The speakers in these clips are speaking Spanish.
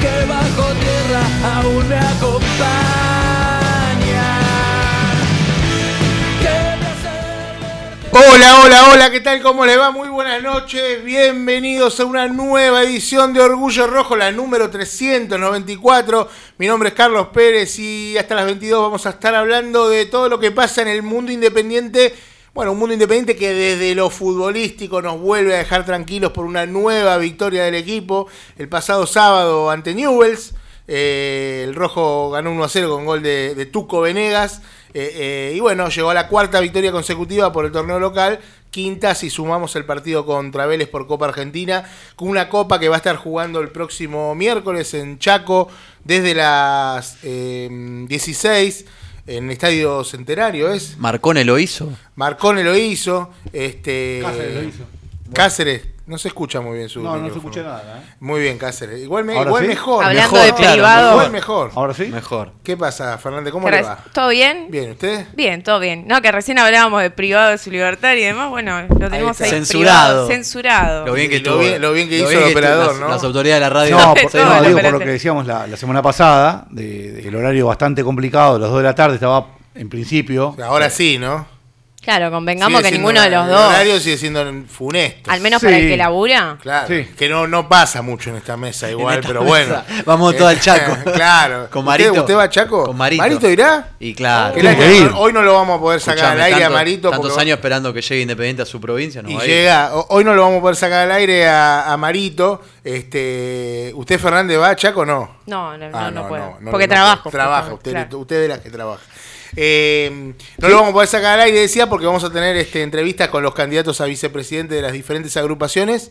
que bajo tierra aún me acompaña. Hola, hola, hola, ¿qué tal? ¿Cómo le va? Muy buenas noches, bienvenidos a una nueva edición de Orgullo Rojo, la número 394. Mi nombre es Carlos Pérez y hasta las 22 vamos a estar hablando de todo lo que pasa en el mundo independiente. Bueno, un mundo independiente que desde lo futbolístico nos vuelve a dejar tranquilos por una nueva victoria del equipo el pasado sábado ante Newells. Eh, el rojo ganó 1 a 0 con gol de, de Tuco Venegas. Eh, eh, y bueno, llegó a la cuarta victoria consecutiva por el torneo local. Quinta si sumamos el partido contra Vélez por Copa Argentina. Con una copa que va a estar jugando el próximo miércoles en Chaco desde las eh, 16 en el Estadio Centenario. ¿Es? Marcone lo hizo. Marcone lo hizo. Este, Cáceres lo hizo. Cáceres, no se escucha muy bien su No, no se escucha nada. ¿eh? Muy bien, Cáceres. Igual, me, ¿Ahora igual sí? mejor. Hablando mejor, de claro, privado. Igual mejor. Ahora sí. Mejor. ¿Qué pasa, Fernández? ¿Cómo le va? ¿Todo bien? Bien, ¿usted? Bien, todo bien. No, que recién hablábamos de privado de su libertad y demás. Bueno, lo tenemos ahí. Censurado. privado, censurado. Lo bien que lo bien- lo bien que hizo el operador, las, ¿no? Las autoridades de la radio. No, por, no, digo, por lo que decíamos la, la semana pasada, de, de el horario bastante complicado, las 2 de la tarde estaba en principio. Ahora sí, ¿no? Claro, convengamos Sigue que ninguno de los El dos, horario sigue siendo funesto. al menos Sí. para el que labura, Claro, Sí. que no, no pasa mucho en esta mesa igual, esta pero bueno. Vamos todo al Chaco. claro. Con ¿Usted- Marito. ¿Usted, va a Chaco? Con Marito. irá? Y claro. Que. Hoy no lo vamos a poder sacar Escuchame, al aire tanto- a Marito. Tantos porque- años esperando que llegue Independiente a su provincia. No Y va a ir. llega, hoy no lo vamos a poder sacar al aire a, a Marito. Este, ¿Usted, Fernández, va a Chaco o no? no, no, Ah, no, no puedo. no, porque no, trabajo. Trabaja, usted, claro. usted de las que trabaja. Eh, no lo vamos a poder sacar al aire, decía, porque vamos a tener este, entrevistas con los candidatos a vicepresidente de las diferentes agrupaciones.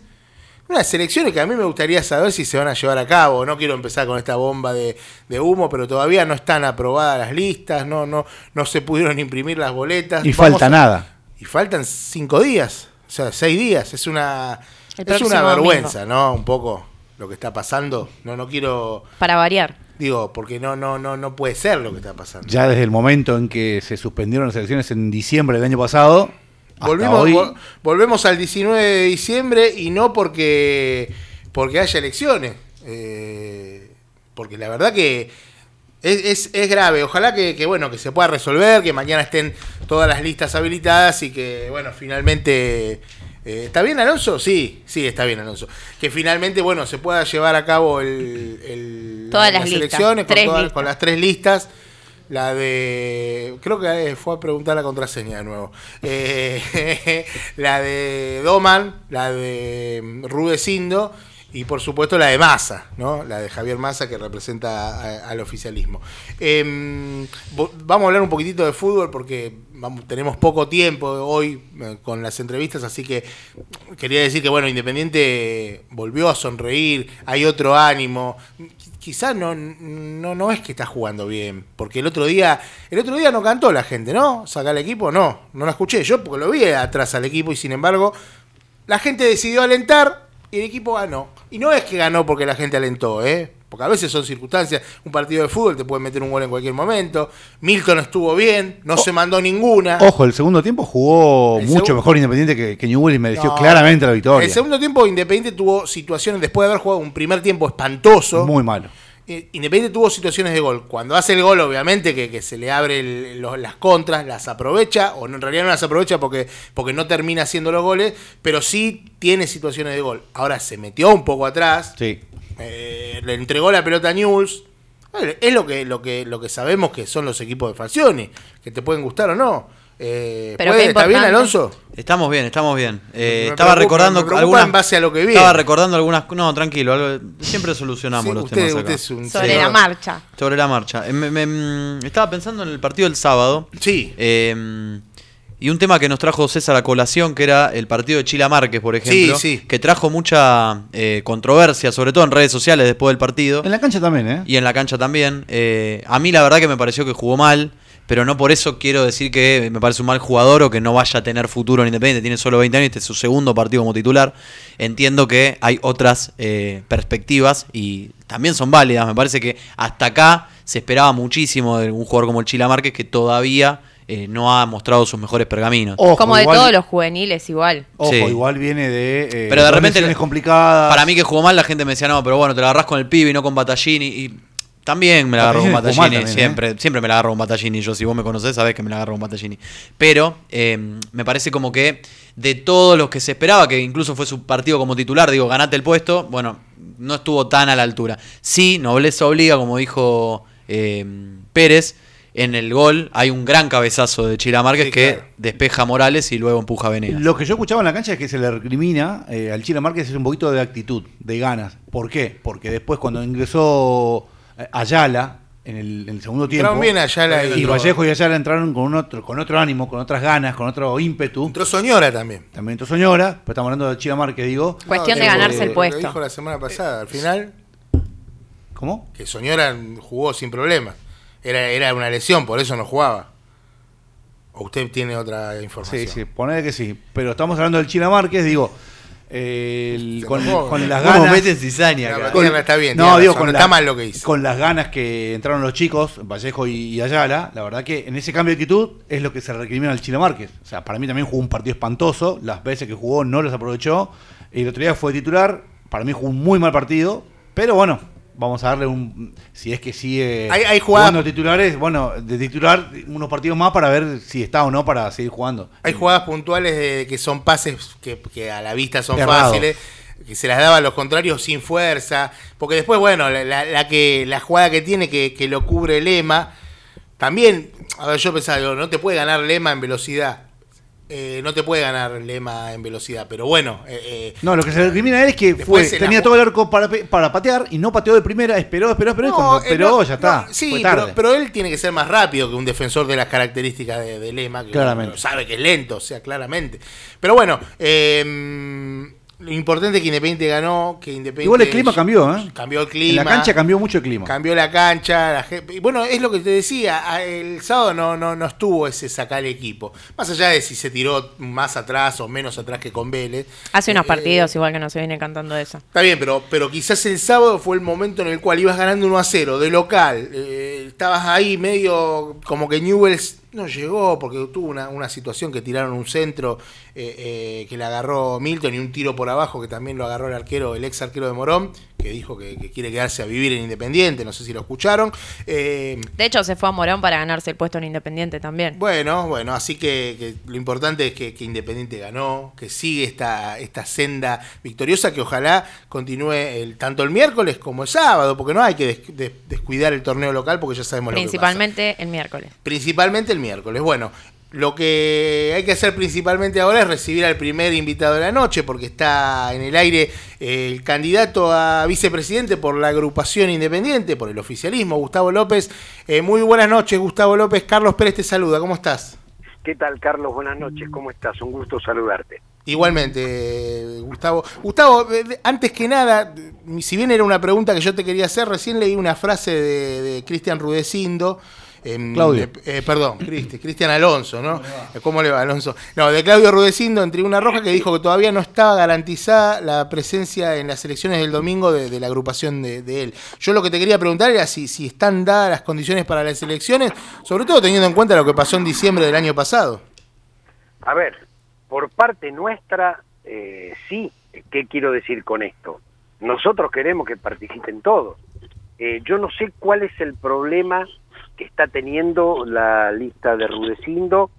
Unas elecciones que a mí me gustaría saber si se van a llevar a cabo. No quiero empezar con esta bomba de, de humo, pero todavía no están aprobadas las listas, no, no, no se pudieron imprimir las boletas. Y Vamos falta a- nada. Y faltan cinco días, o sea, seis días. Es una, El es una domingo. vergüenza, ¿no? Un poco lo que está pasando. No, no quiero Para variar. Digo, porque no, no, no, no puede ser lo que está pasando. Ya desde el momento en que se suspendieron las elecciones en diciembre del año pasado, Volvimos, hoy, vol- volvemos al 19 de diciembre y no porque, porque haya elecciones. Eh, porque la verdad que es, es- es grave. Ojalá que, que, bueno, que se pueda resolver, que mañana estén todas las listas habilitadas y que, bueno, finalmente... eh, ¿Está bien Alonso? Sí, sí, está bien Alonso. Que finalmente, bueno, se pueda llevar a cabo el, el- Todas las listas, elecciones con, todas- las tres listas. La de. Creo que eh, fue a preguntar la contraseña de nuevo. Eh, la de Doman, la de mm, Rudecindo y por supuesto la de Massa, ¿no? La de Javier Massa que representa a- al oficialismo. Em, vamos a hablar un poquitito de fútbol porque vamos, tenemos poco tiempo hoy eh, con las entrevistas, así que quería decir que bueno, Independiente volvió a sonreír, hay otro ánimo. Quizás no, no, no es que está jugando bien, porque el otro día, el otro día no cantó la gente, ¿no? Sacar el equipo, no, no la escuché yo porque lo vi atrás al equipo y sin embargo la gente decidió alentar y el equipo ganó. Y no es que ganó porque la gente alentó, ¿eh? Porque a veces son circunstancias. Un partido de fútbol te puede meter un gol en cualquier momento. Milton estuvo bien, no se mandó ninguna. ojo, el segundo tiempo jugó El mucho mejor Independiente que, que Newell y mereció No, claramente la victoria. El segundo tiempo Independiente tuvo situaciones, después de haber jugado un primer tiempo espantoso. Muy malo. Eh, Independiente tuvo situaciones de gol. Cuando hace el gol, obviamente, que, que se le abre el- los- las contras, las aprovecha, o en realidad no las aprovecha porque, porque no termina haciendo los goles, pero sí tiene situaciones de gol. Ahora se metió un poco atrás, Sí. eh, le entregó la pelota a News. Es lo que, lo, que, lo que sabemos que son los equipos de Falcioni, que te pueden gustar o no. Eh, Pero ¿puede- qué ¿Está bien. Alonso? Estamos bien, estamos bien. Eh, estaba preocupa- recordando algunas. en base a lo que vi. Estaba recordando algunas. No, tranquilo. algo- siempre solucionamos Sí, los usted, temas. acá. usted es un Sobre señor- la marcha. Sobre la marcha. Eh, me- me- mm, estaba pensando en el partido del sábado. Sí. Eh, y un tema que nos trajo César a colación, que era el partido de Chila Márquez, por ejemplo. Sí, sí. Que trajo mucha eh, controversia, sobre todo en redes sociales después del partido. En la cancha también, ¿eh? Y en la cancha también. Eh, a mí la verdad que me pareció que jugó mal, pero no por eso quiero decir que me parece un mal jugador o que no vaya a tener futuro en Independiente. Tiene solo 20 años, este es su segundo partido como titular. Entiendo que hay otras eh, perspectivas y también son válidas. Me parece que hasta acá se esperaba muchísimo de un jugador como el Chila Márquez que todavía eh, no ha mostrado sus mejores pergaminos. Ojo, Como de igual- todos los juveniles igual. Ojo, Sí. igual viene de. eh, Pero de repente- complicadas. Para mí que jugó mal, la gente me decía, no, pero bueno, te la agarrás con el pibe y no con Battaglini. Y también me la agarro con Battaglini también, ¿eh? siempre, siempre me la agarro con Battaglini. Yo, si vos me conocés, sabés que me la agarro con Battaglini. Pero eh, me parece como que de todos los que se esperaba, que incluso fue su partido como titular, digo, ganate el puesto, bueno, no estuvo tan a la altura. Sí, nobleza obliga, como dijo eh, Pérez. En el gol hay un gran cabezazo de Chila Márquez Sí, que claro. despeja a Morales y luego empuja a Venegas. Lo que yo escuchaba en la cancha es que se le recrimina eh, al Chile Márquez es un poquito de actitud, de ganas. ¿Por qué? Porque después cuando ingresó Ayala en el, en el segundo tiempo Entraron bien Ayala y- y Vallejo y Ayala entraron con otro con otro ánimo, con otras ganas, con otro ímpetu. Entró Soñora también. También entró Soñora, pero estamos hablando de Chile Márquez, digo. Cuestión No, de ganarse el Lo puesto. dijo la semana pasada. Al final, ¿Cómo? que Soñora jugó sin problema. Era, era una lesión, por eso no jugaba. ¿O usted tiene otra información? Sí, sí, ponele que sí. Pero estamos hablando del Chile Márquez, digo, el- con, con las ¿Cómo ganas. meten cizaña No, está bien, no, digo, razón, con no la- está mal lo que hizo. Con las ganas que entraron los chicos, Vallejo y, y Ayala, la verdad que en ese cambio de actitud es lo que se recrimina al Chile Márquez. O sea, para mí también jugó un partido espantoso, las veces que jugó no las aprovechó. El otro día fue titular, para mí jugó un muy mal partido, pero bueno, vamos a darle un. Si es que sigue Hay- jugando titulares, bueno, de titular unos partidos más para ver si está o no para seguir jugando. Hay jugadas puntuales de, que son pases que, que a la vista son Errado. fáciles, que se las daba a los contrarios sin fuerza, porque después, bueno, la, la- la que la jugada que tiene que, que lo cubre Lema, también, a ver, yo pensaba, digo, no te puede ganar Lema en velocidad, Eh, no te puede ganar Lema en velocidad, pero bueno, eh, eh, No, lo que se recrimina a él es que fue, la tenía todo el arco para, para patear y no pateó de primera, esperó, esperó, esperó, y cuando eh, esperó no, ya está. no, sí, fue tarde. pero, pero él tiene que ser más rápido que un defensor de las características de, de Lema, que Claramente. sabe que es lento, o sea, claramente. Pero bueno, eh, lo importante es que Independiente ganó, que Independiente... Igual el clima cambió, ¿eh? Cambió el en clima. la cancha cambió mucho el clima. Cambió la cancha, la gente- y bueno, es lo que te decía, el sábado no, no, no estuvo ese sacar el equipo. Más allá de si se tiró más atrás o menos atrás que con Vélez. Hace unos Eh, partidos igual que no se viene cantando eso. Está bien, pero, pero quizás el sábado fue el momento en el cual ibas ganando 1 a 0 de local. eh, estabas ahí medio como que Newells no llegó porque tuvo una, una situación que tiraron un centro eh, eh, que le agarró Milton y un tiro por abajo que también lo agarró el arquero, el ex arquero de Morón, que dijo que, que quiere quedarse a vivir en Independiente. No sé si lo escucharon. Eh, De hecho, se fue a Morón para ganarse el puesto en Independiente también. bueno, bueno, así que, que lo importante es que, que Independiente ganó, que sigue esta, esta senda victoriosa, que ojalá continúe el, tanto el miércoles como el sábado, porque no hay que des- des- descuidar el torneo local porque ya sabemos lo que pasa. Principalmente el miércoles. Principalmente el miércoles. Bueno, lo que hay que hacer principalmente ahora es recibir al primer invitado de la noche, porque está en el aire el candidato a vicepresidente por la agrupación independiente, por el oficialismo, Gustavo López. Eh, muy buenas noches, Gustavo López. Carlos Pérez te saluda. ¿Cómo estás? ¿Qué tal, Carlos? Buenas noches, ¿cómo estás? Un gusto saludarte. Igualmente, Gustavo. Gustavo, eh, antes que nada, si bien era una pregunta que yo te quería hacer, recién leí una frase de, de Cristian Rudecindo. Em, Claudio. eh, eh, perdón, Cristi- Cristian Alonso, ¿no? ¿Cómo le va, Alonso? No, de Claudio Rudecindo en Tribuna Roja que dijo que todavía no estaba garantizada la presencia en las elecciones del domingo de, de la agrupación de, de él. Yo lo que te quería preguntar era si, si están dadas las condiciones para las elecciones, sobre todo teniendo en cuenta lo que pasó en diciembre del año pasado. A ver, por parte nuestra, eh, sí. ¿Qué quiero decir con esto? Nosotros queremos que participen todos. Eh, yo no sé cuál es el problema que está teniendo la lista de Rudecindo.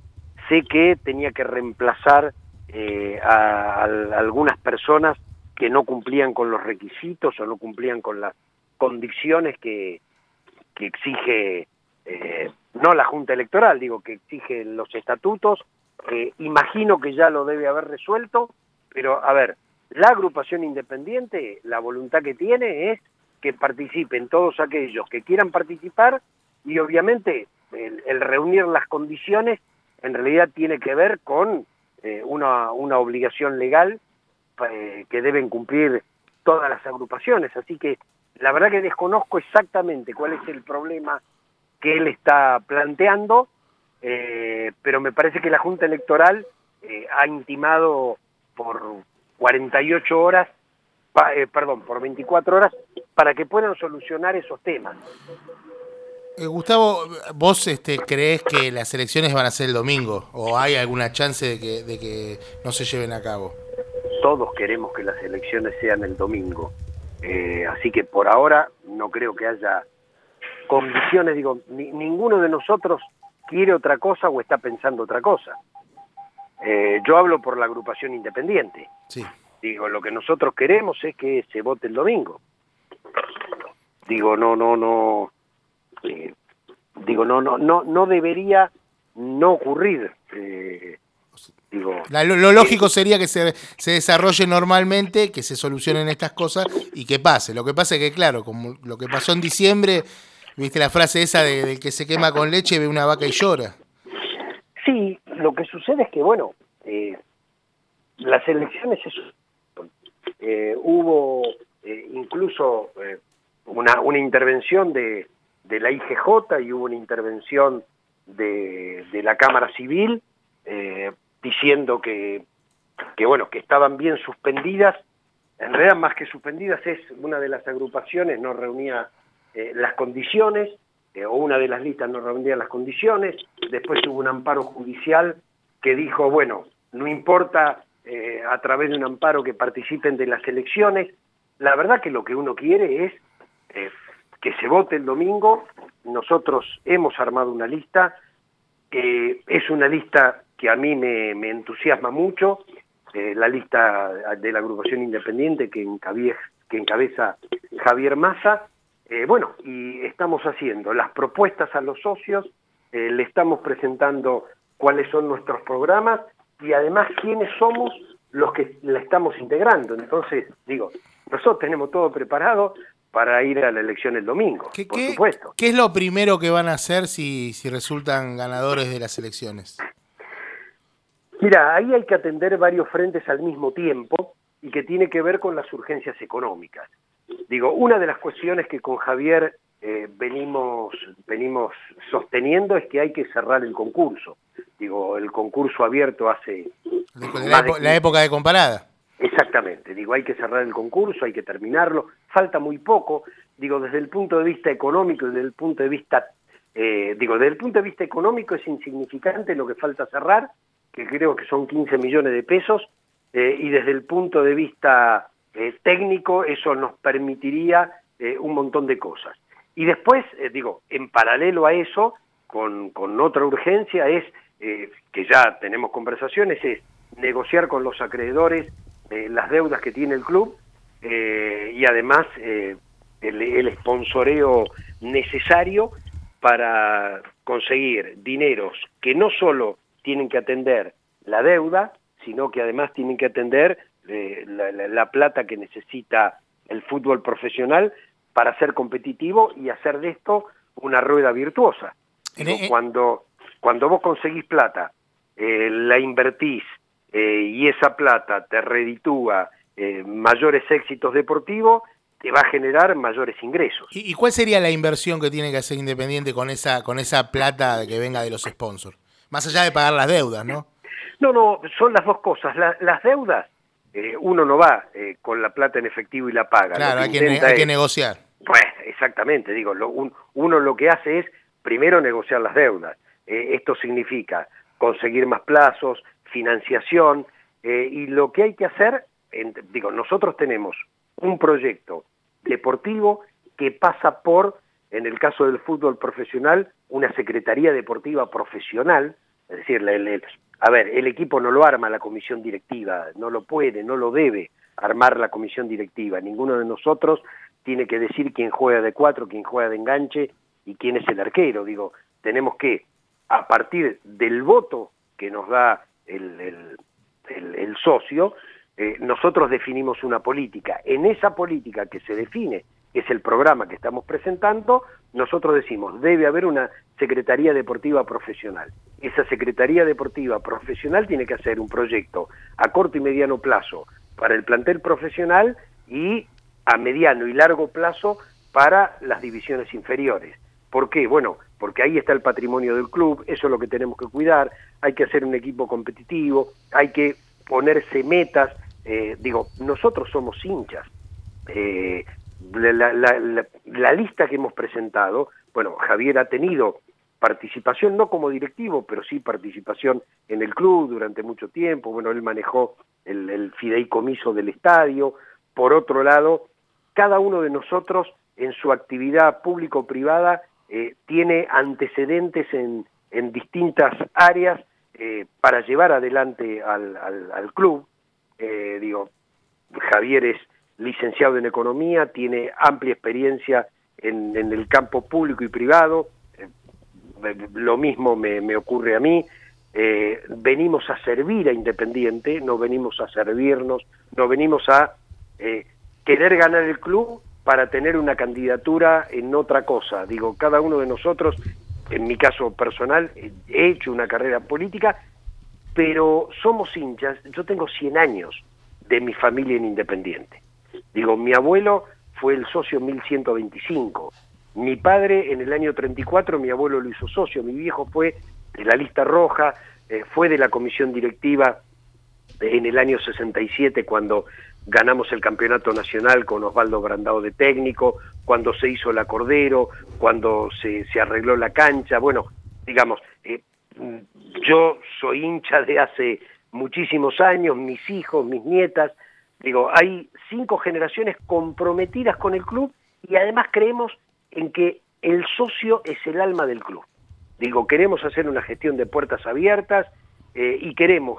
Sé que tenía que reemplazar eh, a, algunas personas que no cumplían con los requisitos o no cumplían con las condiciones que, que exige eh, no la Junta Electoral, digo que exige los estatutos. Imagino que ya lo debe haber resuelto, pero a ver, la agrupación independiente, la voluntad que tiene es que participen todos aquellos que quieran participar y obviamente el, reunir las condiciones en realidad tiene que ver con eh, una, una obligación legal eh, que deben cumplir todas las agrupaciones. Así que la verdad que desconozco exactamente cuál es el problema que él está planteando, eh, pero me parece que la Junta Electoral ha intimado por 48 horas, perdón, por 24 horas, para que puedan solucionar esos temas. Eh, Gustavo, ¿vos este, crees que las elecciones van a ser el domingo? ¿O hay alguna chance de que, de que no se lleven a cabo? Todos queremos que las elecciones sean el domingo. Eh, así que por ahora no creo que haya condiciones, digo, ni- ninguno de nosotros quiere otra cosa o está pensando otra cosa. Eh, yo hablo por la agrupación independiente. Sí. Digo, lo que nosotros queremos es que se vote el domingo. Digo, no, no, no. Eh, digo, no, no, no, no debería no ocurrir. eh, digo, La- lo, lo lógico sería que se, se desarrolle normalmente, que se solucionen estas cosas y que pase. Lo que pasa es que, claro, como lo que pasó en diciembre, viste la frase esa de, del que se quema con leche, ve una vaca y llora. Sí, lo que sucede es que, bueno, eh, las elecciones es- eh, hubo eh, incluso una, una intervención de, de la IGJ y hubo una intervención de, de la Cámara Civil eh, diciendo que, que, bueno, que estaban bien suspendidas. En realidad, más que suspendidas, es una de las agrupaciones no reunía eh, las condiciones, eh, o una de las listas no reunía las condiciones. Después hubo un amparo judicial que dijo, bueno, no importa a través de un amparo que participen de las elecciones. La verdad que lo que uno quiere es que se vote el domingo. Nosotros hemos armado una lista, eh, es una lista que a mí me, me entusiasma mucho, eh, la lista de la agrupación independiente que, que encabeza Javier Massa. Eh, bueno, y estamos haciendo las propuestas a los socios, eh, le estamos presentando cuáles son nuestros programas y además quiénes somos los que la estamos integrando. Entonces, digo, nosotros tenemos todo preparado para ir a la elección el domingo, ¿Qué, por qué- supuesto. qué es lo primero que van a hacer si, si resultan ganadores de las elecciones? Mira, ahí hay que atender varios frentes al mismo tiempo y que tiene que ver con las urgencias económicas. Digo, una de las cuestiones que con Javier eh, venimos, venimos sosteniendo es que hay que cerrar el concurso. Digo, el concurso abierto hace... De la época de comparada. Exactamente, digo, hay que cerrar el concurso, hay que terminarlo, falta muy poco, digo, desde el punto de vista económico y desde el punto de vista, eh, digo, desde el punto de vista económico es insignificante lo que falta cerrar, que creo que son 15 millones de pesos, eh, y desde el punto de vista eh, técnico eso nos permitiría eh, un montón de cosas. Y después, eh, digo, en paralelo a eso, con, con otra urgencia es, que ya tenemos conversaciones, es negociar con los acreedores eh, las deudas que tiene el club eh, y además eh, el, el sponsoreo necesario para conseguir dineros que no solo tienen que atender la deuda, sino que además tienen que atender eh, la, la- la plata que necesita el fútbol profesional para ser competitivo y hacer de esto una rueda virtuosa. Digo, en- cuando, cuando vos conseguís plata, eh, la invertís eh, y esa plata te reditúa eh, mayores éxitos deportivos, te va a generar mayores ingresos. ¿Y, y cuál sería la inversión que tiene que hacer Independiente con esa, con esa plata que venga de los sponsors? Más allá de pagar las deudas, ¿no? No, no, son las dos cosas. La- las deudas, eh, uno no va con la plata en efectivo y la paga. Claro, hay que, hay que negociar. Pues, exactamente, digo, lo- un- uno lo que hace es primero negociar las deudas. Esto significa conseguir más plazos, financiación, eh, y lo que hay que hacer, digo, nosotros tenemos un proyecto deportivo que pasa por, en el caso del fútbol profesional, una secretaría deportiva profesional, es decir, el- el- a ver, el equipo no lo arma la comisión directiva, no lo puede, no lo debe armar la comisión directiva. Ninguno de nosotros tiene que decir quién juega de cuatro, quién juega de enganche y quién es el arquero. Digo, tenemos que, a partir del voto que nos da el, el- el- socio, eh, nosotros definimos una política. En esa política que se define, es el programa que estamos presentando, nosotros decimos, debe haber una Secretaría Deportiva Profesional. Esa Secretaría Deportiva Profesional tiene que hacer un proyecto a corto y mediano plazo para el plantel profesional y a mediano y largo plazo para las divisiones inferiores. ¿Por qué? Bueno, porque ahí está el patrimonio del club, eso es lo que tenemos que cuidar, hay que hacer un equipo competitivo, hay que ponerse metas, eh, digo, nosotros somos hinchas. Eh, la, lista que hemos presentado bueno, Javier ha tenido participación, no como directivo, pero sí participación en el club durante mucho tiempo. Bueno, él manejó el, el fideicomiso del estadio. Por otro lado, cada uno de nosotros en su actividad público-privada eh, tiene antecedentes en, en distintas áreas eh, para llevar adelante al, al, club. Eh, digo, Javier es licenciado en economía, tiene amplia experiencia en, el campo público y privado, eh, lo mismo me, me, ocurre a mí, eh, venimos a servir a Independiente, no venimos a servirnos, no venimos a eh, querer ganar el club para tener una candidatura en otra cosa. Digo, cada uno de nosotros, en mi caso personal, he hecho una carrera política, pero somos hinchas, yo tengo 100 años de mi familia en Independiente. Digo, mi abuelo fue el socio 1125, mi padre en el año 34, mi abuelo lo hizo socio, mi viejo fue de la lista roja, eh, fue de la comisión directiva en el año 67 cuando ganamos el campeonato nacional con Osvaldo Brandao de técnico, cuando se hizo la Cordero, cuando se, se arregló la cancha, bueno, digamos, eh, yo soy hincha de hace muchísimos años, mis hijos, mis nietas, digo, hay cinco generaciones comprometidas con el club y además creemos en que el socio es el alma del club. Digo, queremos hacer una gestión de puertas abiertas eh, y queremos,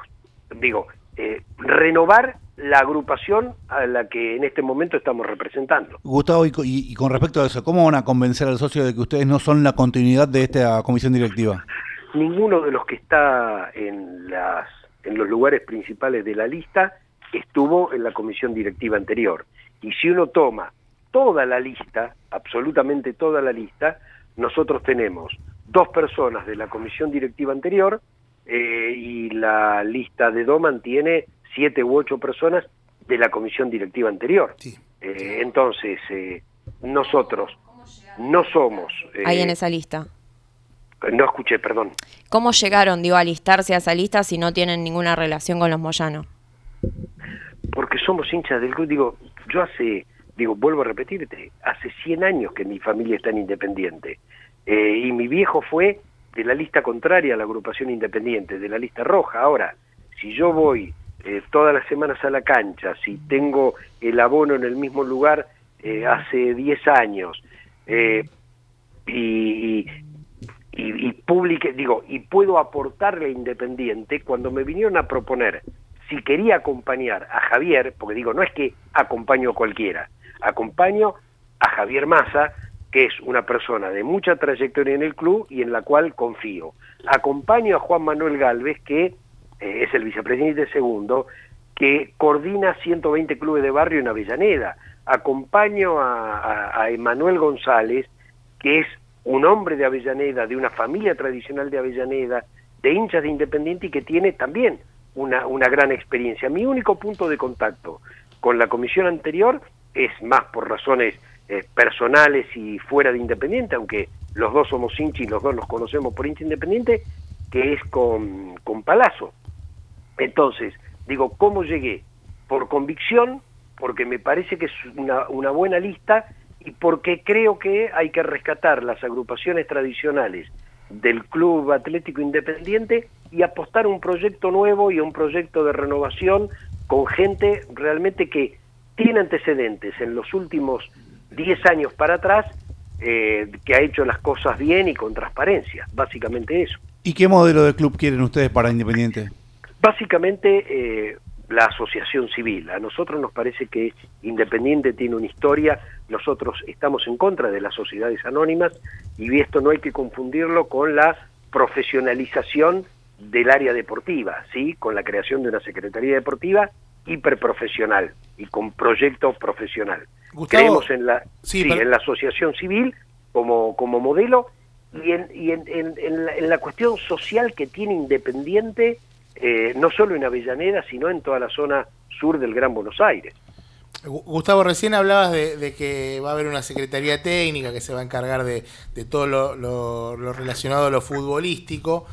digo, eh, renovar la agrupación a la que en este momento estamos representando. Gustavo, y, y, con respecto a eso, ¿cómo van a convencer al socio de que ustedes no son la continuidad de esta comisión directiva? Ninguno de los que está en, las, en los lugares principales de la lista estuvo en la comisión directiva anterior. Y si uno toma toda la lista, absolutamente toda la lista, nosotros tenemos dos personas de la comisión directiva anterior eh, y la lista de Doman tiene siete u ocho personas de la comisión directiva anterior. Sí. Eh, entonces, eh, nosotros no somos... Ahí en esa lista. No escuché, perdón. ¿Cómo llegaron, digo, a alistarse a esa lista si no tienen ninguna relación con los Moyano? Porque somos hinchas del club. Digo, yo hace, digo, vuelvo a repetirte, hace 100 años que mi familia está en Independiente. Eh, y mi viejo fue de la lista contraria a la agrupación independiente, de la lista roja. Ahora, si yo voy eh, todas las semanas a la cancha, si tengo el abono en el mismo lugar eh, hace 10 años, eh, y, y, y, publique, digo, y puedo aportarle Independiente, cuando me vinieron a proponer si quería acompañar a Javier, porque digo, no es que acompaño a cualquiera, acompaño a Javier Massa, que es una persona de mucha trayectoria en el club y en la cual confío. Acompaño a Juan Manuel Galvez, que eh, es el vicepresidente segundo, que coordina 120 clubes de barrio en Avellaneda. Acompaño a, a, Emanuel González, que es un hombre de Avellaneda, de una familia tradicional de Avellaneda, de hinchas de Independiente y que tiene también una, una gran experiencia. Mi único punto de contacto con la comisión anterior es más por razones eh, personales y fuera de Independiente, aunque los dos somos hinchas y los dos nos conocemos por hincha Independiente, que es con, con Palazzo. Entonces, digo, ¿cómo llegué? Por convicción, porque me parece que es una, buena lista y porque creo que hay que rescatar las agrupaciones tradicionales del Club Atlético Independiente y apostar un proyecto nuevo y un proyecto de renovación con gente realmente que tiene antecedentes en los últimos 10 años para atrás, eh, que ha hecho las cosas bien y con transparencia, básicamente eso. ¿Y qué modelo de club quieren ustedes para Independiente? Básicamente eh, la asociación civil. A nosotros nos parece que Independiente tiene una historia, nosotros estamos en contra de las sociedades anónimas y esto no hay que confundirlo con la profesionalización del área deportiva, ¿sí? con la creación de una Secretaría Deportiva hiperprofesional y con proyecto profesional. Gustavo, Creemos en la, sí, sí, pero- en la asociación civil como, como modelo y, en, y en, en- en la, en la cuestión social que tiene Independiente, eh, no solo en Avellaneda, sino en toda la zona sur del Gran Buenos Aires. Gu- Gustavo, recién hablabas de, de que va a haber una secretaría técnica que se va a encargar de, de todo lo, lo- lo relacionado a lo futbolístico.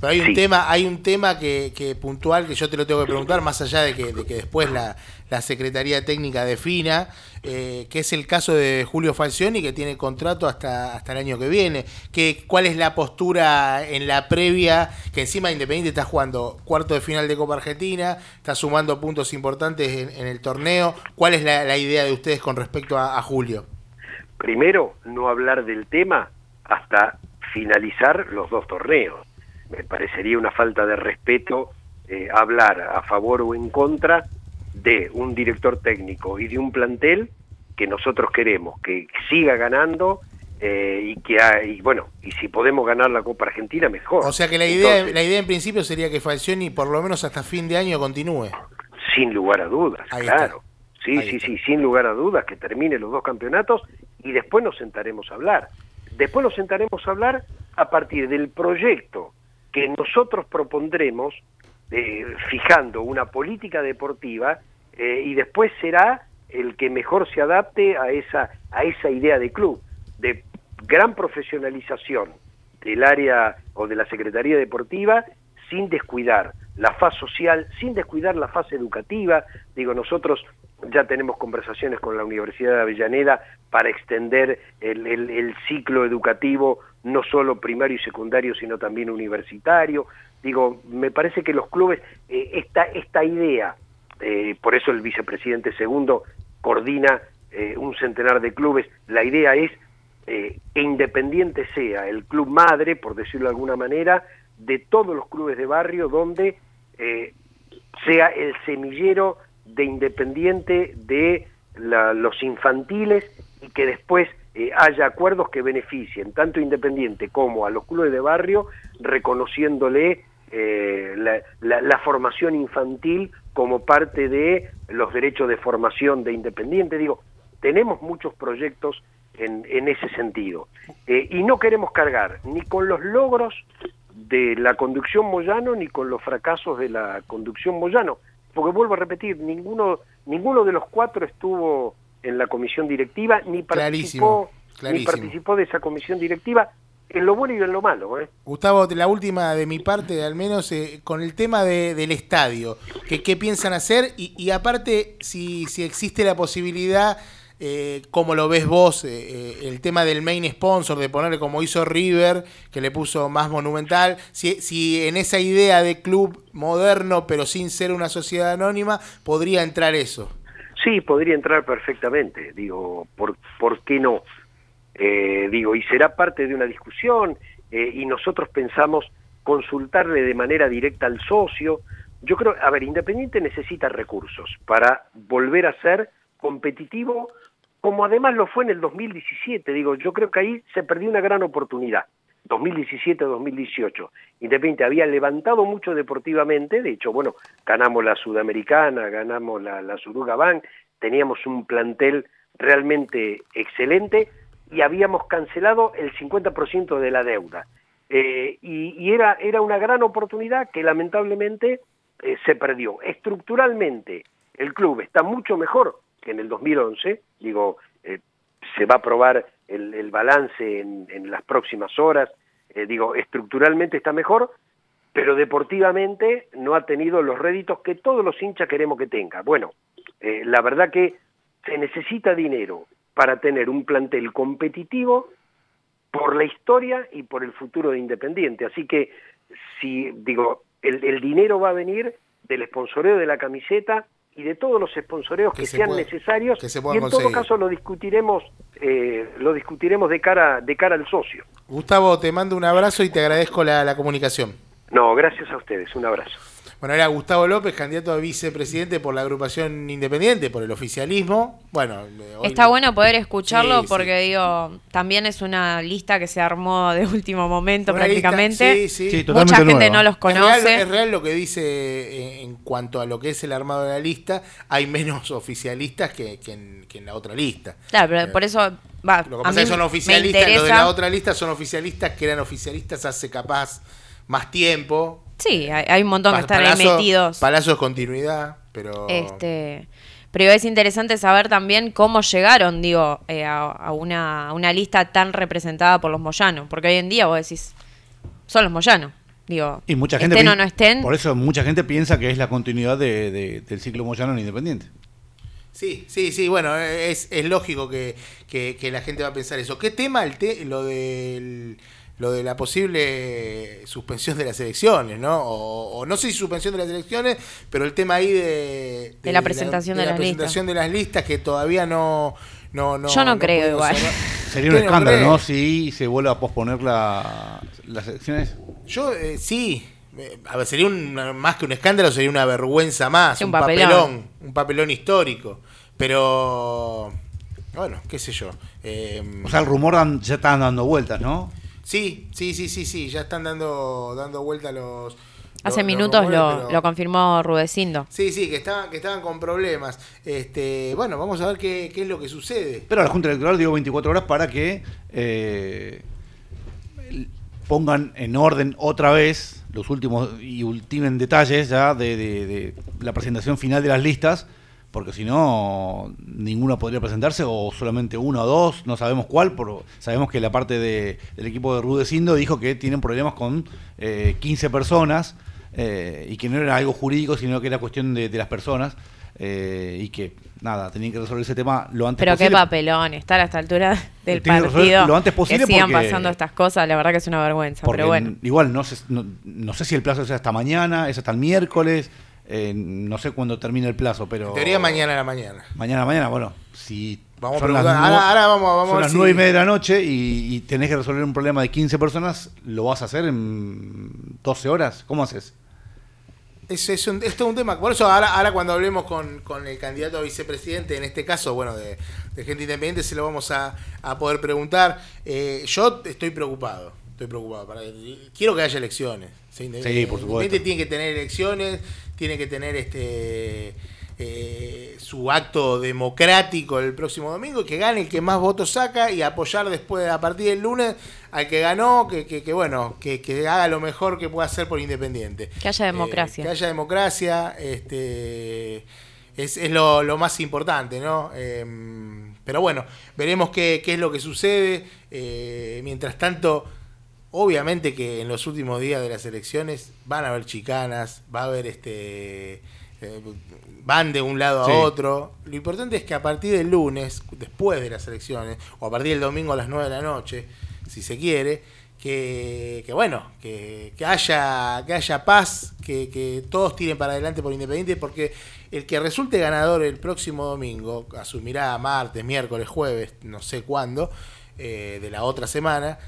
Pero hay un Sí. tema, hay un tema que, que puntual que yo te lo tengo que preguntar, más allá de que, de que después la, la Secretaría Técnica defina, eh, que es el caso de Julio Falcioni, que tiene contrato hasta, hasta el año que viene. Que, ¿Cuál es la postura en la previa? Que encima Independiente está jugando cuarto de final de Copa Argentina, está sumando puntos importantes en, el torneo. ¿Cuál es la, idea de ustedes con respecto a, a Julio? Primero, no hablar del tema hasta finalizar los dos torneos. Me parecería una falta de respeto eh, hablar a favor o en contra de un director técnico y de un plantel que nosotros queremos, que siga ganando eh, y que y bueno, y si podemos ganar la Copa Argentina mejor. O sea que la idea Entonces, la idea en principio sería que Falcioni por lo menos hasta fin de año continúe. Sin lugar a dudas, Ahí claro. está. Sí, Ahí sí, está. sí, sin lugar a dudas que termine los dos campeonatos y después nos sentaremos a hablar. Después nos sentaremos a hablar a partir del proyecto que nosotros propondremos eh, fijando una política deportiva eh, y después será el que mejor se adapte a esa a esa idea de club de gran profesionalización del área o de la Secretaría Deportiva sin descuidar la faz social, sin descuidar la fase educativa. Digo, nosotros ya tenemos conversaciones con la Universidad de Avellaneda para extender el ciclo educativo, no solo primario y secundario, sino también universitario. Digo, me parece que los clubes, eh, esta, esta idea, eh, por eso el vicepresidente segundo coordina eh, un centenar de clubes, la idea es que Independiente sea el club madre, por decirlo de alguna manera, de todos los clubes de barrio donde sea el semillero de Independiente de la, los infantiles y que después eh, haya acuerdos que beneficien tanto Independiente como a los clubes de barrio, reconociéndole eh, la, la, la, formación infantil como parte de los derechos de formación de Independiente. Digo, tenemos muchos proyectos en, en ese sentido. Eh, y no queremos cargar ni con los logros de la conducción Moyano ni con los fracasos de la conducción Moyano. Porque vuelvo a repetir, ninguno, ninguno de los cuatro estuvo en la comisión directiva, ni participó, Clarísimo, clarísimo. ni participó de esa comisión directiva en lo bueno y en lo malo. ¿eh? Gustavo, la última de mi parte, al menos eh, con el tema de, del estadio, que, ¿qué piensan hacer? Y, y aparte, si, si existe la posibilidad, eh, como lo ves vos, eh, eh, el tema del main sponsor, de ponerle como hizo River, que le puso más monumental, si, si en esa idea de club moderno, pero sin ser una sociedad anónima, podría entrar eso. Sí, podría entrar perfectamente, digo, ¿por, qué no? Eh, digo, y será parte de una discusión eh, y nosotros pensamos consultarle de manera directa al socio. Yo creo, a ver, Independiente necesita recursos para volver a ser competitivo, como además lo fue en el 2017. Digo, yo creo que ahí se perdió una gran oportunidad. 2017-2018. Independiente había levantado mucho deportivamente, de hecho, bueno, ganamos la Sudamericana, ganamos la, la Suruga Bank, teníamos un plantel realmente excelente y habíamos cancelado el 50% de la deuda. Eh, y, era, era una gran oportunidad que lamentablemente eh, se perdió. Estructuralmente, el club está mucho mejor que en el 2011, digo, se va a probar el, el balance en, en, las próximas horas, eh, digo, estructuralmente está mejor, pero deportivamente no ha tenido los réditos que todos los hinchas queremos que tenga. Bueno, eh, la verdad que se necesita dinero para tener un plantel competitivo por la historia y por el futuro de Independiente. Así que, si digo, el, el dinero va a venir del sponsoreo de la camiseta y de todos los sponsoreos que, que se sean puede, necesarios que se y en conseguir. todo caso lo discutiremos eh, lo discutiremos de cara de cara al socio. Gustavo te mando un abrazo y te agradezco la, la comunicación. No gracias a ustedes un abrazo bueno, era Gustavo López, candidato a vicepresidente por la agrupación independiente, por el oficialismo. Bueno, está bueno poder escucharlo sí, porque sí. digo, también es una lista que se armó de último momento una prácticamente. Lista, sí, Mucha gente nueva. no los conoce. Es real, es real, lo que dice en cuanto a lo que es el armado de la lista. Hay menos oficialistas que, que, en, que en, la otra lista. Claro, pero eh, por eso va. Lo que pasa es que son oficialistas, lo de la otra lista son oficialistas que eran oficialistas hace capaz más tiempo. Sí, hay, hay un montón que están Palazo, ahí metidos. Palazo es continuidad, pero... Este, pero es interesante saber también cómo llegaron, digo, eh, a, a, una, a, una, lista tan representada por los moyanos. Porque hoy en día vos decís, son los moyanos. Digo, y mucha gente estén o no estén. Por eso mucha gente piensa que es la continuidad de, de, del ciclo moyano en Independiente. Sí, sí, sí, bueno, es, es lógico que, que- que la gente va a pensar eso. ¿Qué tema el te- lo del lo de la posible suspensión de las elecciones, ¿no? O, o no sé si suspensión de las elecciones, pero el tema ahí de, De la presentación de la las presentación de las listas que todavía no no no Yo no creo igual. Sería un ¿Usted no escándalo, cree? ¿no? Si se vuelve a posponer la, las elecciones. Yo eh, sí. Eh, A ver, sería un, más que un escándalo, sería una vergüenza más, Sí, un un, papelón. papelón. un papelón histórico. Pero, bueno, qué sé yo. Eh, O sea, el rumor dan- ya están dando vueltas, ¿no? Sí, sí, sí, sí, sí, ya están dando, dando vuelta los... Hace minutos lo, pero- lo confirmó Rudecindo. Sí, sí, que estaban, que estaban con problemas. Este, bueno, vamos a ver qué, qué es lo que sucede. Pero la Junta Electoral dio 24 horas para que eh, pongan en orden otra vez los últimos y ultimen detalles ya de, de- de la presentación final de las listas, porque si no, ninguna podría presentarse, o solamente una o dos, no sabemos cuál, pero sabemos que la parte de- del equipo de Rudecindo dijo que tienen problemas con eh, 15 personas eh, y que no era algo jurídico, sino que era cuestión de, de las personas. eh, y que nada, tenían que resolver ese tema lo antes Pero qué posible. papelón, estar a esta altura del partido. lo antes posible que sigan porque- pasando estas cosas, la verdad que es una vergüenza. Pero bueno. igual no sé, no, no sé si el plazo es hasta mañana, es hasta el miércoles, eh, no sé cuándo termina el plazo, pero... En teoría mañana a la mañana. Mañana, mañana, bueno, si... Vamos a preguntar. Ahora, ahora vamos, vamos a son ver las si- nueve y media de la noche y, y tenés que resolver un problema de 15 personas, ¿lo vas a hacer en 12 horas? ¿Cómo haces? Es, es, un, es todo un tema. Por eso ahora, ahora cuando hablemos con, con el candidato a vicepresidente, en este caso, bueno, de, de gente independiente, se lo vamos a, a poder preguntar. Eh, yo estoy preocupado. Estoy preocupado. Para, quiero que haya elecciones. ¿Sí? Sí, por supuesto. Independiente tiene que tener elecciones, tiene que tener este eh, su acto democrático el próximo domingo, que gane el que más votos saca y apoyar después, a partir del lunes, al que ganó, que, que, que, bueno, que, que haga lo mejor que pueda hacer por Independiente. Que haya Eh, democracia. que haya democracia, este es, es lo, lo más importante, ¿no? Eh, pero bueno, veremos qué, qué es lo que sucede. Eh, mientras tanto, obviamente que en los últimos días de las elecciones van a haber chicanas, va a haber este. eh, van de un lado a Sí. otro. Lo importante es que a partir del lunes, después de las elecciones, o a partir del domingo a las 9 de la noche, si se quiere, que, que bueno, que, que haya, que haya paz, que, que todos tiren para adelante por Independiente, porque el que resulte ganador el próximo domingo, asumirá martes, miércoles, jueves, no sé cuándo, eh, de la otra semana,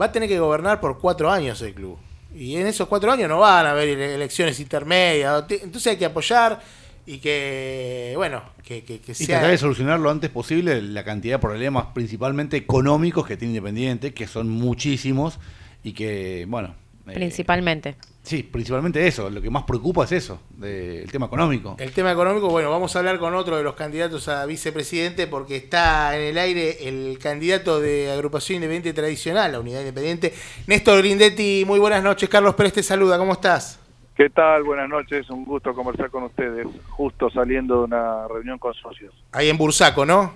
va a tener que gobernar por cuatro años el club. Y en esos cuatro años no van a haber ele- elecciones intermedias. te- Entonces hay que apoyar y que, bueno, que, que, que Y sea... tratar de solucionar lo antes posible la cantidad de problemas, principalmente económicos, que tiene Independiente, que son muchísimos y que, bueno... eh, Principalmente. Sí, principalmente eso. Lo que más preocupa es eso, de- el tema económico. El tema económico, bueno, vamos a hablar con otro de los candidatos a vicepresidente porque está en el aire el candidato de agrupación independiente tradicional, la unidad independiente, Néstor Grindetti. Muy buenas noches, Carlos Pérez te saluda, ¿cómo estás? ¿Qué tal? Buenas noches, un gusto conversar con ustedes, justo saliendo de una reunión con socios. Ahí en Bursaco, ¿no?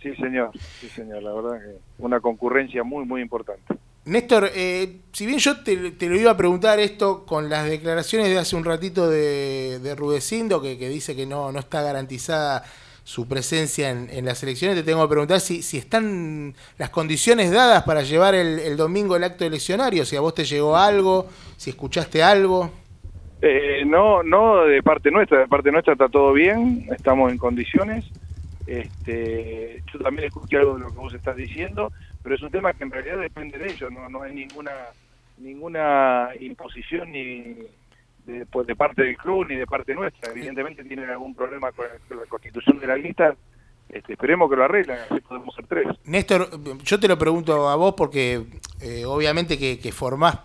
Sí, señor, sí, señor, la verdad que una concurrencia muy, muy importante. Néstor, eh, si bien yo te, lo iba a preguntar esto con las declaraciones de hace un ratito de, de Rudecindo, que, dice que no, no está garantizada su presencia en, en las elecciones, te tengo que preguntar si, si están las condiciones dadas para llevar el, el domingo el acto eleccionario, si a vos te llegó algo, si escuchaste algo. Eh, no, no de parte nuestra, de parte nuestra está todo bien, estamos en condiciones. Este, yo también escuché algo de lo que vos estás diciendo, pero es un tema que en realidad depende de ellos, no, no hay ninguna ninguna imposición ni de, pues, de parte del club ni de parte nuestra. Evidentemente tienen algún problema con, la constitución de la lista, este, esperemos que lo arreglen, así podemos ser tres. Néstor, yo te lo pregunto a vos porque eh, obviamente que, que formás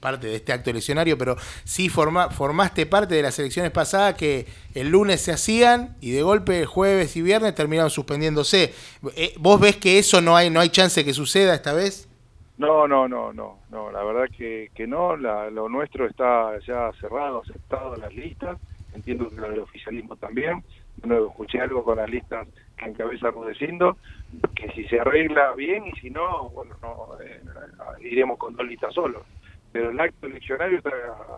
parte de este acto eleccionario, pero sí forma- formaste parte de las elecciones pasadas que el lunes se hacían y de golpe el jueves y viernes terminaron suspendiéndose. Eh, ¿Vos ves que eso no hay no hay chance que suceda esta vez? No, no, no, no, no, la verdad que, que no, la- lo nuestro está ya cerrado, aceptado las listas, entiendo que lo del oficialismo también, escuché algo con las listas que encabeza Rudecindo, que si se arregla bien y si no, bueno, no, eh, iremos con dos listas solos, pero el acto eleccionario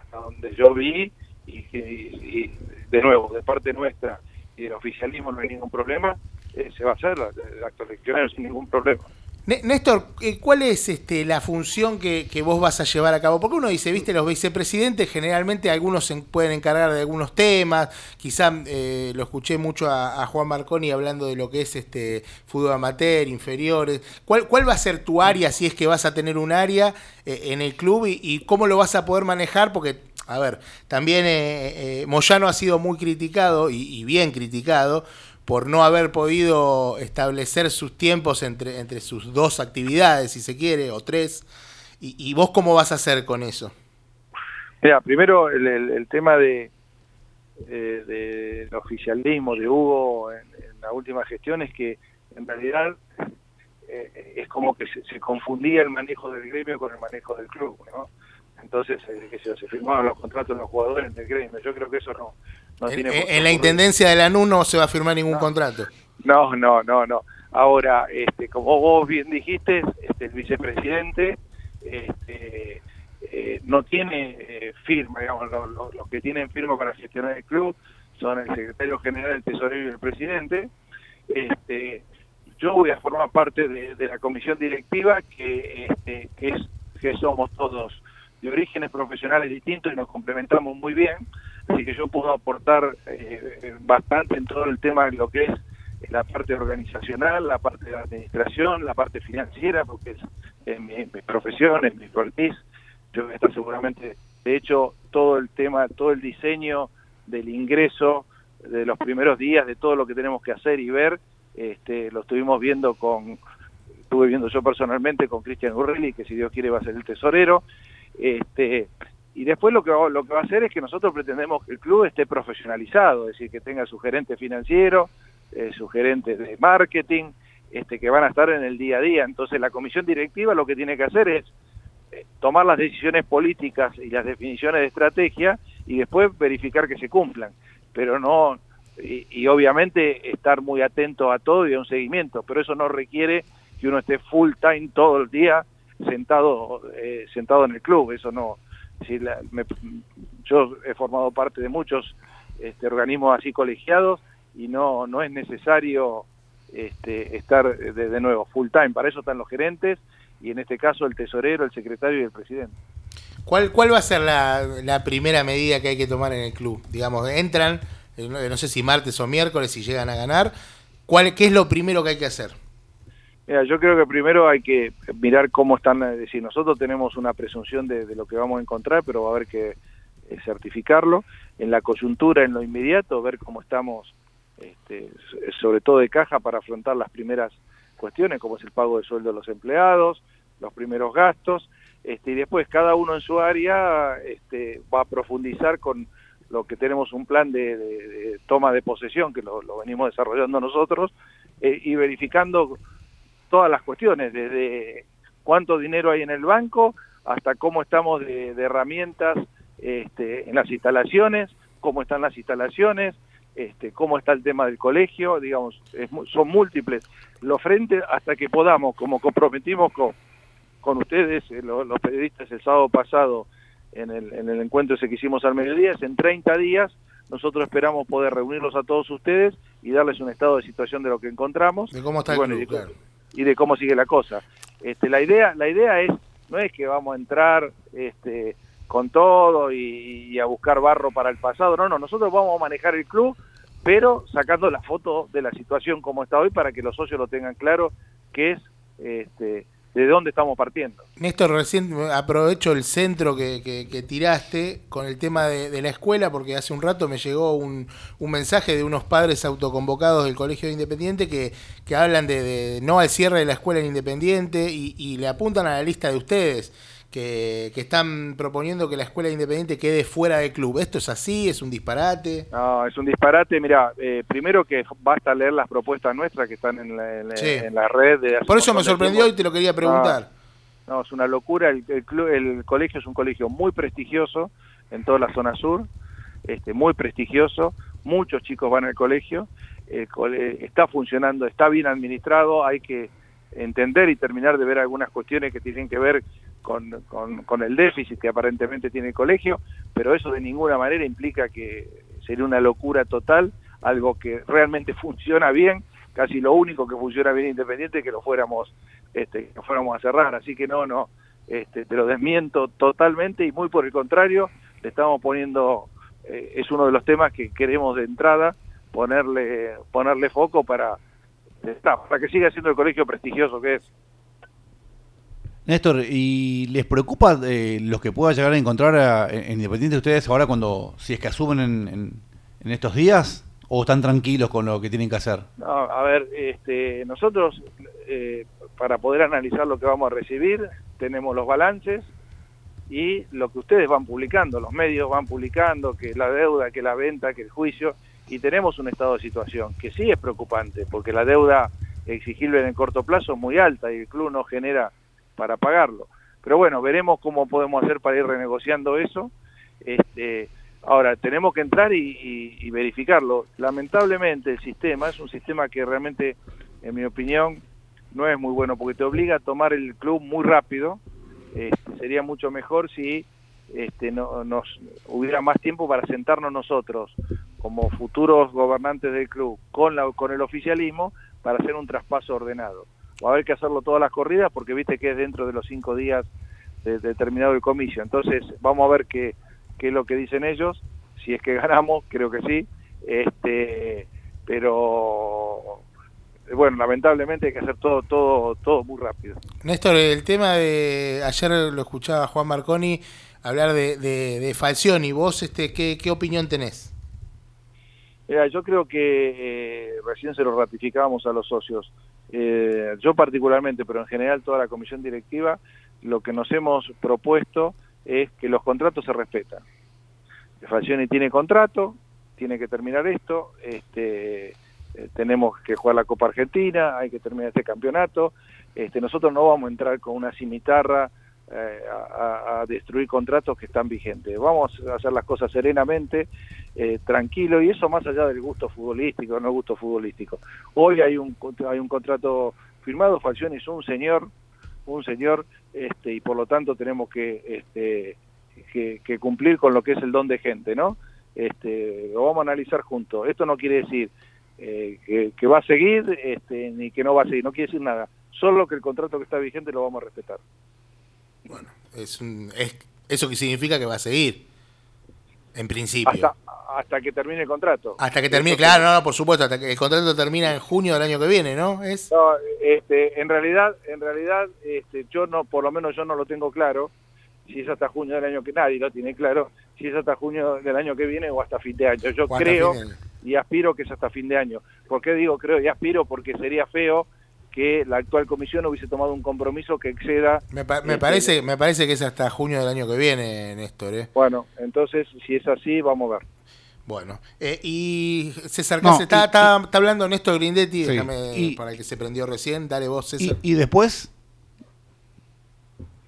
hasta donde yo vi y, que- y de nuevo, de parte nuestra si el oficialismo no hay ningún problema, eh, se va a hacer el acto eleccionario sin ningún problema. Né- Néstor, eh, ¿cuál es este, la función que, vos vas a llevar a cabo? Porque uno dice, viste, los vicepresidentes generalmente algunos se pueden encargar de algunos temas, quizá eh, lo escuché mucho a, a Juan Marconi hablando de lo que es este fútbol amateur, inferiores. ¿Cuál, ¿Cuál va a ser tu área si es que vas a tener un área eh, en el club y, y cómo lo vas a poder manejar? Porque, a ver, también eh, eh, Moyano ha sido muy criticado y, y bien criticado por no haber podido establecer sus tiempos entre, entre sus dos actividades, si se quiere, o tres. ¿Y, y vos cómo vas a hacer con eso? Mira, primero el, tema de del oficialismo de Hugo en, en la última gestión es que en realidad eh, es como que se, se confundía el manejo del gremio con el manejo del club, ¿no? Entonces, eh, que se, se firmaban los contratos de los jugadores del gremio. Yo creo que eso no, no En, tiene en- en la intendencia de la NU no se va a firmar ningún contrato. No, no, no, no. Ahora, este, como vos bien dijiste, este, el vicepresidente este, eh, no tiene eh, firma, digamos, lo- lo- los que tienen firma para gestionar el club son el secretario general, el tesorero y el presidente. Este, yo voy a formar parte de, de la comisión directiva que, este, que es que somos todos de orígenes profesionales distintos y nos complementamos muy bien, así que yo puedo aportar eh, bastante en todo el tema de lo que es la parte organizacional, la parte de administración, la parte financiera, porque es, mi, profesión, es mi expertise. Yo voy a estar seguramente, de hecho, todo el tema, todo el diseño del ingreso de los primeros días, de todo lo que tenemos que hacer y ver, este, lo estuvimos viendo con, estuve viendo yo personalmente con Cristian Gurrelli, que si Dios quiere va a ser el tesorero, este, y después lo que, va, lo que va a hacer es que nosotros pretendemos que el club esté profesionalizado, es decir, que tenga su gerente financiero, eh, su gerente de marketing, este, que van a estar en el día a día. Entonces la comisión directiva lo que tiene que hacer es eh, tomar las decisiones políticas y las definiciones de estrategia y después verificar que se cumplan, pero no, y, y obviamente estar muy atento a todo y a un seguimiento, pero eso no requiere que uno esté full time todo el día sentado eh, sentado en el club, eso no, si la- me- yo he formado parte de muchos este, organismos así colegiados y no no es necesario este, estar de, nuevo full time, para eso están los gerentes y en este caso el tesorero, el secretario y el presidente. ¿Cuál, ¿Cuál va a ser la, la primera medida que hay que tomar en el club? Digamos, entran, eh, no no sé si martes o miércoles, si llegan a ganar. ¿Cuál, ¿Qué es lo primero que hay que hacer? Mira, yo creo que primero hay que mirar cómo están, es decir, nosotros tenemos una presunción de, de lo que vamos a encontrar, pero va a haber que eh, certificarlo. En la coyuntura, en lo inmediato, ver cómo estamos, este, sobre todo de caja, para afrontar las primeras cuestiones, como es el pago de sueldo de los empleados, los primeros gastos, este, y después cada uno en su área este, va a profundizar con lo que tenemos un plan de, de- toma de posesión, que lo, lo venimos desarrollando nosotros, eh, y verificando todas las cuestiones, desde cuánto dinero hay en el banco hasta cómo estamos de, de herramientas este, en las instalaciones, cómo están las instalaciones, este, cómo está el tema del colegio, digamos, es son múltiples. Los frentes hasta que podamos, como comprometimos con, con ustedes, eh, lo- los periodistas el sábado pasado en el, en el encuentro ese que hicimos al mediodía, es en 30 días nosotros esperamos poder reunirlos a todos ustedes y darles un estado de situación de lo que encontramos. De cómo está el bueno, club, claro. Y de cómo sigue la cosa. Este, la idea, la idea es, no es que vamos a entrar este, con todo y, a buscar barro para el pasado, no, no, nosotros vamos a manejar el club, pero sacando la foto de la situación como está hoy para que los socios lo tengan claro, que es este, de dónde estamos partiendo. Néstor, recién aprovecho el centro que, que- que tiraste con el tema de, la escuela, porque hace un rato me llegó un, un mensaje de unos padres autoconvocados del Colegio de Independiente que, que hablan de, de no al cierre de la escuela en Independiente y, y le apuntan a la lista de ustedes. Que, que están proponiendo que la escuela de Independiente quede fuera del club. ¿Esto es así? ¿Es un disparate? No, es un disparate. Mira, eh, primero que basta leer las propuestas nuestras que están en la, en Sí. en la red. De Por eso me sorprendió tiempo. y te lo quería preguntar. No, es una locura. El, el, clu- el colegio es un colegio muy prestigioso en toda la zona sur, este, muy prestigioso. Muchos chicos van al colegio. El cole- está funcionando, está bien administrado. Hay que entender y terminar de ver algunas cuestiones que tienen que ver con, con, el déficit que aparentemente tiene el colegio, pero eso de ninguna manera implica que sería una locura total algo que realmente funciona bien, casi lo único que funciona bien Independiente que lo fuéramos, este, que fuéramos a cerrar, así que no, no, este, te lo desmiento totalmente y muy por el contrario, le estamos poniendo, eh, es uno de los temas que queremos de entrada ponerle, ponerle foco para, está, para que siga siendo el colegio prestigioso que es. Néstor, ¿y les preocupa eh, los que pueda llegar a encontrar a- en Independiente ustedes ahora cuando, si es que asumen en, en- en estos días? ¿O están tranquilos con lo que tienen que hacer? No, a ver, este, nosotros eh, para poder analizar lo que vamos a recibir tenemos los balances y lo que ustedes van publicando, los medios van publicando, que la deuda, que la venta, que el juicio, y tenemos un estado de situación que sí es preocupante, porque la deuda exigible en el corto plazo es muy alta y el club no genera para pagarlo. Pero bueno, veremos cómo podemos hacer para ir renegociando eso. Este, ahora, tenemos que entrar y, y- y verificarlo. Lamentablemente el sistema es un sistema que realmente, en mi opinión, no es muy bueno porque te obliga a tomar el club muy rápido. Este, sería mucho mejor si este, no, nos hubiera más tiempo para sentarnos nosotros como futuros gobernantes del club con, la, con el oficialismo para hacer un traspaso ordenado. Va a haber que hacerlo todas las corridas porque viste que es dentro de los cinco días de, de terminado el comicio. Entonces vamos a ver qué, qué es lo que dicen ellos. Si es que ganamos, creo que sí. Este, pero bueno, lamentablemente hay que hacer todo, todo, todo muy rápido. Néstor, el tema de ayer lo escuchaba Juan Marconi hablar de, de, de Falcioni. ¿Vos este, qué, qué opinión tenés? Mira, yo creo que eh, recién se lo ratificábamos a los socios. Eh, yo particularmente, pero en general toda la comisión directiva, lo que nos hemos propuesto es que los contratos se respetan. Falcioni tiene contrato, tiene que terminar esto, este, eh, tenemos que jugar la Copa Argentina, hay que terminar este campeonato. Este, nosotros no vamos a entrar con una cimitarra eh, a, destruir contratos que están vigentes. Vamos a hacer las cosas serenamente, eh, tranquilo, y eso más allá del gusto futbolístico, no gusto futbolístico. Hoy hay un, hay un contrato firmado, Falcioni es un señor, un señor, este, y por lo tanto tenemos que, este, que, que cumplir con lo que es el don de gente, ¿no? Este, lo vamos a analizar juntos. Esto no quiere decir eh, que, que va a seguir, este, ni que no va a seguir, no quiere decir nada. Solo que el contrato que está vigente lo vamos a respetar. Bueno, es, un- es eso que significa que va a seguir, en principio. Hasta, hasta que termine el contrato. Hasta que termine, claro, no, no, por supuesto, hasta que el contrato termina en junio del año que viene, ¿no? Es No, este, en realidad, en realidad, este, yo no, por lo menos yo no lo tengo claro. Si es hasta junio del año que nadie lo tiene claro, si es hasta junio del año que viene o hasta fin de año. Yo creo y aspiro que es hasta fin de año. ¿Por qué digo creo y aspiro? Porque sería feo que la actual comisión hubiese tomado un compromiso que exceda. Me, pa- me este, parece, me parece que es hasta junio del año que viene, Néstor, ¿eh? Bueno, entonces, si es así, vamos a ver. Bueno, eh, y César No, está, y- está- está hablando Néstor Grindetti, Sí, déjame, y- para el que se prendió recién, dale vos, Y, César. y después,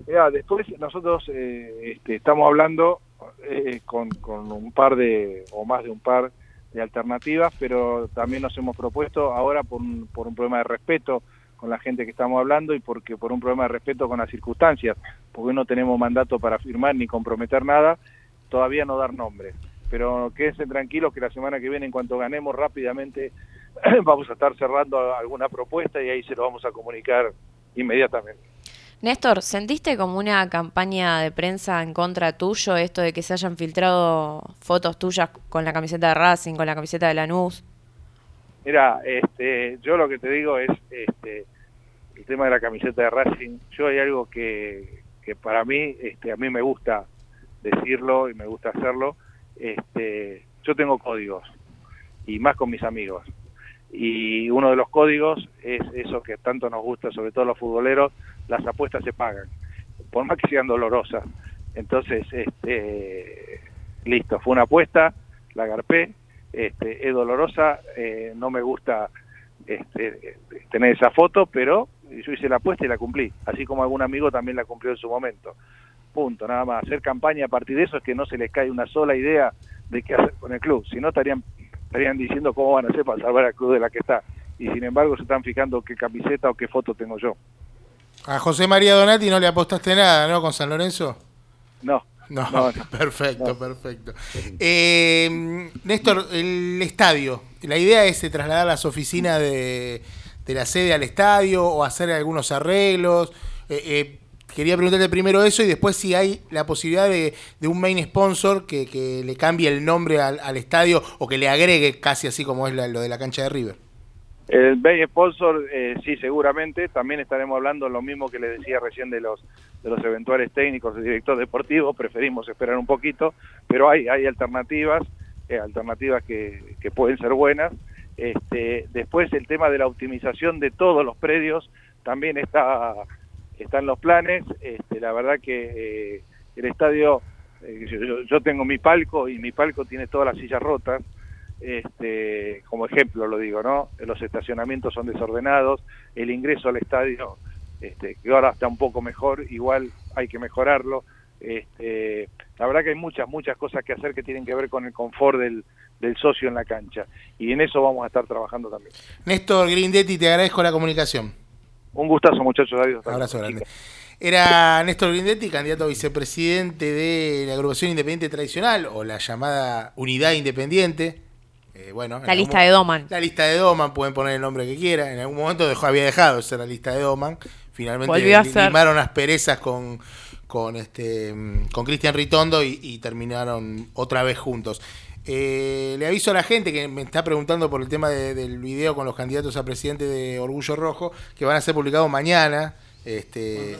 Mirá, después nosotros eh, este, estamos hablando eh, con, con un par de, o más de un par de alternativas, pero también nos hemos propuesto ahora por un, por un problema de respeto con la gente que estamos hablando y porque por un problema de respeto con las circunstancias, porque no tenemos mandato para firmar ni comprometer nada, todavía no dar nombres. Pero quédense tranquilos que la semana que viene, en cuanto ganemos rápidamente, vamos a estar cerrando alguna propuesta y ahí se lo vamos a comunicar inmediatamente. Néstor, ¿sentiste como una campaña de prensa en contra tuyo esto de que se hayan filtrado fotos tuyas con la camiseta de Racing, con la camiseta de Lanús? Mira, este, yo lo que te digo es este, el tema de la camiseta de Racing. Yo hay algo que, que para mí, este, a mí me gusta decirlo y me gusta hacerlo. Este, yo tengo códigos y más con mis amigos. Y uno de los códigos es eso que tanto nos gusta, sobre todo los futboleros, las apuestas se pagan, por más que sean dolorosas. Entonces, este, listo, fue una apuesta, la agarpé, este, es dolorosa, eh, no me gusta este, tener esa foto, pero yo hice la apuesta y la cumplí, así como algún amigo también la cumplió en su momento. Punto, nada más. Hacer campaña a partir de eso es que no se les cae una sola idea de qué hacer con el club, si no estarían, estarían diciendo cómo van a hacer para salvar al club de la que está. Y sin embargo se están fijando qué camiseta o qué foto tengo yo. A José María Donati no le apostaste nada, ¿no? Con San Lorenzo. No, No, No, no. perfecto, perfecto. Eh, Néstor, el estadio, la idea es eh, trasladar las oficinas de, de la sede al estadio o hacer algunos arreglos. Eh, eh, quería preguntarte primero eso y después si hay la posibilidad de, de un main sponsor que, que le cambie el nombre al, estadio o que le agregue casi así como es la- lo de la cancha de River. El main sponsor, eh, sí, seguramente. También estaremos hablando lo mismo que le decía recién de los de los eventuales técnicos y director deportivo. Preferimos esperar un poquito, pero hay hay alternativas, eh, alternativas que, que pueden ser buenas. Este, después el tema de la optimización de todos los predios también está está en los planes. Este, la verdad que eh, el estadio, eh, yo, yo- tengo mi palco y mi palco tiene todas las sillas rotas este, como ejemplo lo digo, ¿no? Los estacionamientos son desordenados, el ingreso al estadio, este, que ahora está un poco mejor, igual hay que mejorarlo. Este, la verdad que hay muchas, muchas cosas que hacer que tienen que ver con el confort del, del socio en la cancha. Y en eso vamos a estar trabajando también. Néstor Grindetti, te agradezco la comunicación. Un gustazo, muchachos. Adiós. Hasta Abrazo grande. Era Néstor Grindetti, candidato a vicepresidente de la agrupación independiente tradicional o la llamada Unidad Independiente. Eh, bueno, en La lista de Doman. La lista de Doman, pueden poner el nombre que quieran. En algún momento dejó, había dejado de ser la lista de Doman. Finalmente limaron las perezas con con este mm, con Cristian Ritondo y, y terminaron otra vez juntos. Eh, le aviso a la gente que me está preguntando por el tema de- del video con los candidatos a presidente de Orgullo Rojo, que van a ser publicados mañana. Este,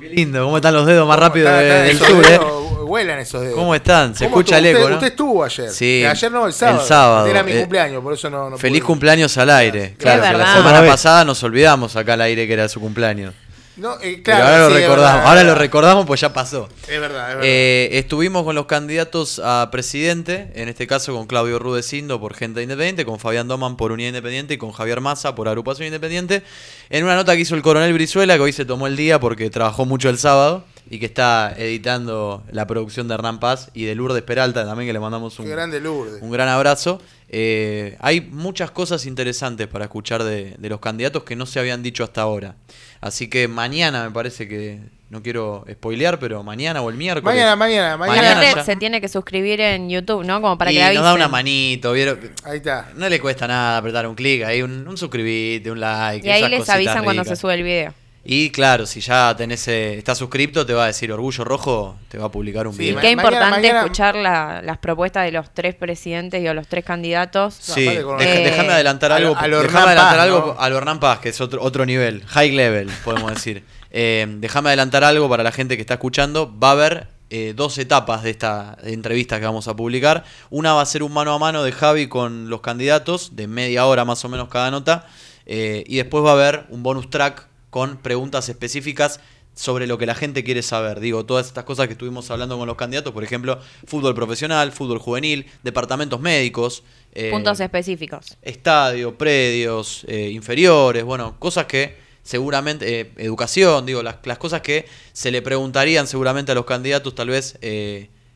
Qué lindo, cómo están los dedos más rápido Está- está- del sur, eh. Vuelan esos dedos. ¿Cómo están? Se ¿Cómo escucha estuvo? el eco, usted, ¿no? usted estuvo ayer. Sí. Ayer no, el sábado. El sábado, Era mi eh, cumpleaños, por eso no, no Feliz pude. cumpleaños al aire. Claro, que la semana pasada nos olvidamos acá al aire que era su cumpleaños. No, eh, claro, ahora sí, lo recordamos. ahora lo recordamos pues ya pasó. Es verdad, es verdad. Eh, estuvimos con los candidatos a presidente, en este caso con Claudio Rudecindo por Gente Independiente, con Fabián Doman por Unidad Independiente y con Javier Massa por Agrupación Independiente, en una nota que hizo el coronel Brizuela, que hoy se tomó el día porque trabajó mucho el sábado y que está editando la producción de Hernán Paz y de Lourdes Peralta, también que le mandamos un, grande Lourdes. un gran abrazo. Eh, hay muchas cosas interesantes para escuchar de, de los candidatos que no se habían dicho hasta ahora. Así que mañana me parece que, no quiero spoilear, pero mañana o el miércoles. Mañana, mañana, mañana. Se tiene que suscribir en YouTube, ¿no? Como para y que avisen. nos da una manito, ¿vieron? Ahí está. No le cuesta nada apretar un clic, ahí un, un suscribite, un like. Y ahí esas les avisan cuando se sube el video. Y claro, si ya tenés, eh, estás suscripto, te va a decir Orgullo Rojo, te va a publicar un Sí, video. ma- Qué mañana- importante mañana- escuchar la- las propuestas de los tres presidentes y de los tres candidatos. Sí, Eh, déjame adelantar a lo- algo. a Hernán adelantar Paz, algo ¿no? a lo Hernán Paz, que es otro, otro nivel, high level, podemos decir. Eh, déjame adelantar algo para la gente que está escuchando. Va a haber eh, dos etapas de esta entrevista que vamos a publicar. Una va a ser un mano a mano de Javi con los candidatos, de media hora más o menos cada nota. Eh, y después va a haber un bonus track con preguntas específicas sobre lo que la gente quiere saber. Digo, todas estas cosas que estuvimos hablando con los candidatos, por ejemplo, fútbol profesional, fútbol juvenil, departamentos médicos. eh, Puntos específicos. estadio, predios, eh, inferiores, bueno, cosas que seguramente, eh, educación, digo, las, las cosas que se le preguntarían seguramente a los candidatos, tal vez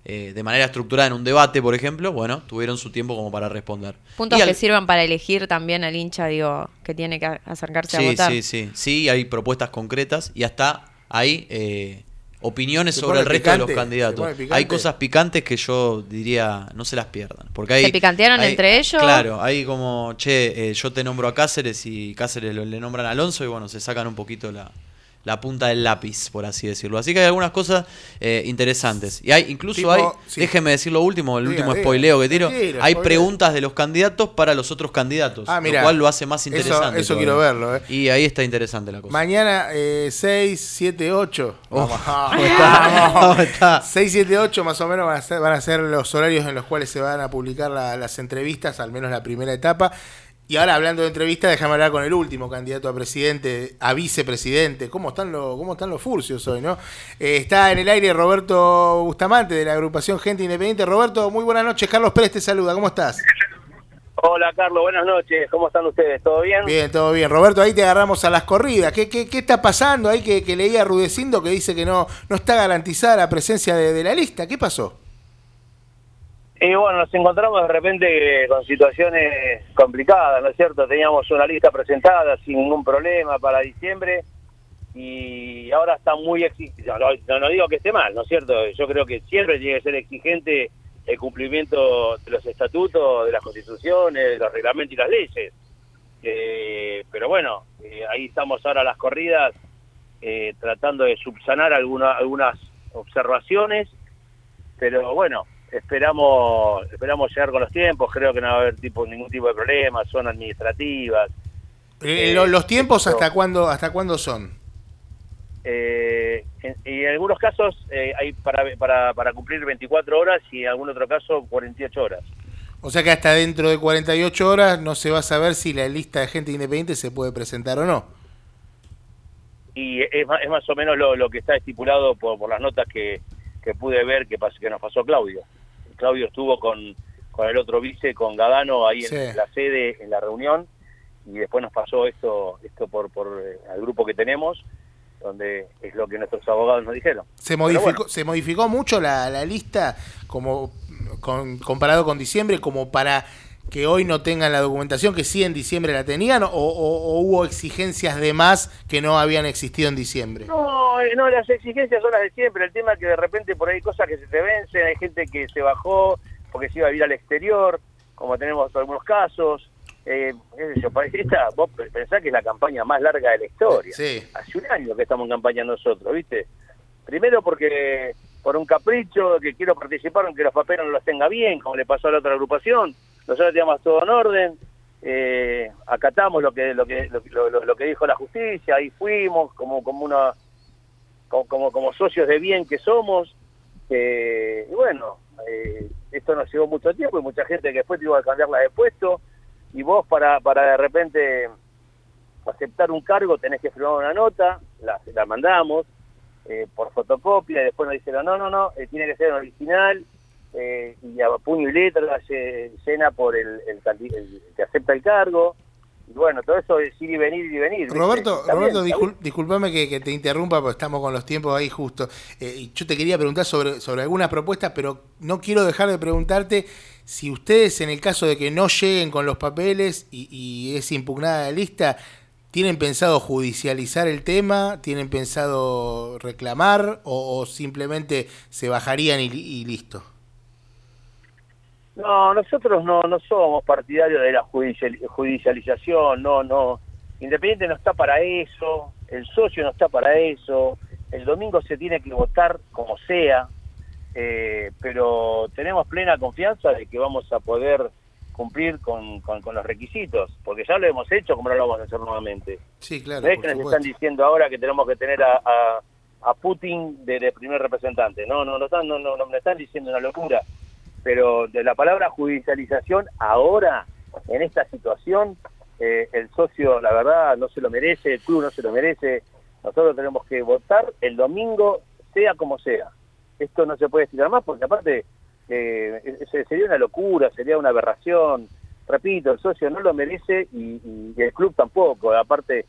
eh, de manera estructurada en un debate, por ejemplo, bueno, tuvieron su tiempo como para responder. Puntos Y al- que sirvan para elegir también al hincha, digo, que tiene que acercarse a Sí, votar. sí, sí, sí, hay propuestas concretas y hasta hay eh, opiniones Se sobre el resto de los candidatos. Hay cosas picantes que yo diría no se las pierdan. Porque hay, ¿Se picantearon hay- entre ellos? Claro, hay como, che, eh, yo te nombro a Cáceres y Cáceres lo- le nombran a Alonso y bueno, se sacan un poquito la, la punta del lápiz, por así decirlo. Así que hay algunas cosas eh, interesantes. Y hay, incluso Tipo, hay, sí. déjeme decir lo último, el Diga, último diga. spoileo que tiro, hay spoileo. preguntas de los candidatos para los otros candidatos, Ah, mirá. lo cual lo hace más interesante. eso quiero verlo, eh. Y ahí está interesante la cosa. Mañana eh, 6, 7, 8. Oh, Vamos. ¿cómo está? ¿Cómo está? 6, 7, 8 más o menos van a, ser, van a ser los horarios en los cuales se van a publicar la- las entrevistas, al menos la primera etapa. Y ahora hablando de entrevistas, déjame hablar con el último candidato a presidente, a vicepresidente. ¿Cómo están los, cómo están los furcios hoy, no? Eh, está en el aire Roberto Bustamante de la agrupación Gente Independiente. Roberto, muy buenas noches. Carlos Pérez te saluda. ¿Cómo estás? Hola Carlos, buenas noches. ¿Cómo están ustedes? ¿Todo bien? Bien, todo bien. Roberto, ahí te agarramos a las corridas. ¿Qué, qué, qué está pasando ahí que, que leía Rudecindo que dice que no, no está garantizada la presencia de, de la lista? ¿Qué pasó? Y bueno, nos encontramos de repente con situaciones complicadas, ¿no es cierto? Teníamos una lista presentada sin ningún problema para diciembre y ahora está muy exigente. No, no, digo que esté mal, ¿no es cierto? Yo creo que siempre tiene que ser exigente el cumplimiento de los estatutos, de las constituciones, de los reglamentos y las leyes. Eh, pero bueno, eh, ahí estamos ahora las corridas eh, tratando de subsanar alguna, algunas observaciones, pero bueno, esperamos esperamos llegar con los tiempos, creo que no va a haber tipo ningún tipo de problema, son administrativas. Eh, Eh, lo- ¿Los tiempos hasta cuándo, hasta cuándo son? Eh, en, y en algunos casos eh, hay para, para, para cumplir 24 horas y en algún otro caso 48 horas. O sea que hasta dentro de 48 horas no se va a saber si la lista de gente independiente se puede presentar o no. Y es, más- es más o menos lo, lo que está estipulado por, por las notas que, que pude ver que, pas- que nos pasó Claudio. Claudio estuvo con, con el otro vice, con Gadano, ahí en la sede, en la reunión, y después nos pasó esto esto por, por eh, al grupo que tenemos, donde es lo que nuestros abogados nos dijeron. Se modificó, bueno. se modificó mucho la, la lista como con- comparado con diciembre, como para que hoy no tengan la documentación que sí en diciembre la tenían, o, o- o hubo exigencias de más que no habían existido en diciembre. No, eh, no, las exigencias son las de siempre. El tema es que de repente por ahí hay cosas que se te vencen, hay gente que se bajó porque se iba a vivir al exterior, como tenemos algunos casos. Eh, esta, vos pensás que es la campaña más larga de la historia. Sí. Hace un año que estamos en campaña nosotros, ¿viste? Primero porque por un capricho que quiero participar aunque los papeles no los tenga bien, como le pasó a la otra agrupación. Nosotros teníamos todo en orden, eh, acatamos lo que lo que lo, lo- lo que dijo la justicia, ahí fuimos como como una como como, socios de bien que somos. eh, y bueno, eh, esto nos llevó mucho tiempo y mucha gente que después tuvo que cambiarla de puesto y vos para para de repente aceptar un cargo tenés que firmar una nota, la, la mandamos eh, por fotocopia, y después nos dijeron, no, no, no, eh, tiene que ser original, eh, y a puño y letra se llena por el, el, el que acepta el cargo, y bueno, todo eso es ir y venir, ir y venir. Roberto, Roberto discul- disculpame que, que te interrumpa porque estamos con los tiempos ahí justo. Eh, yo te quería preguntar sobre, sobre algunas propuestas, pero no quiero dejar de preguntarte si ustedes, en el caso de que no lleguen con los papeles y, y es impugnada la lista, ¿tienen pensado judicializar el tema? ¿Tienen pensado reclamar? ¿O, o simplemente se bajarían y, y listo? No, nosotros no, no somos partidarios de la judicial- judicialización, no, no. Independiente no está para eso, el socio no está para eso, el domingo se tiene que votar como sea, eh, pero tenemos plena confianza de que vamos a poder cumplir con, con- con los requisitos, porque ya lo hemos hecho como no lo vamos a hacer nuevamente. Sí, claro. No es por que nos supuesto. están diciendo ahora que tenemos que tener a, a- a Putin de, de primer representante. No, no, no, no, no, no me están diciendo una locura. Pero de la palabra judicialización, ahora, en esta situación, eh, el socio, la verdad, no se lo merece, el club no se lo merece. Nosotros tenemos que votar el domingo, sea como sea. Esto no se puede estirar más porque aparte eh, se- sería una locura, sería una aberración. Repito, el socio no lo merece y- y el club tampoco. Aparte,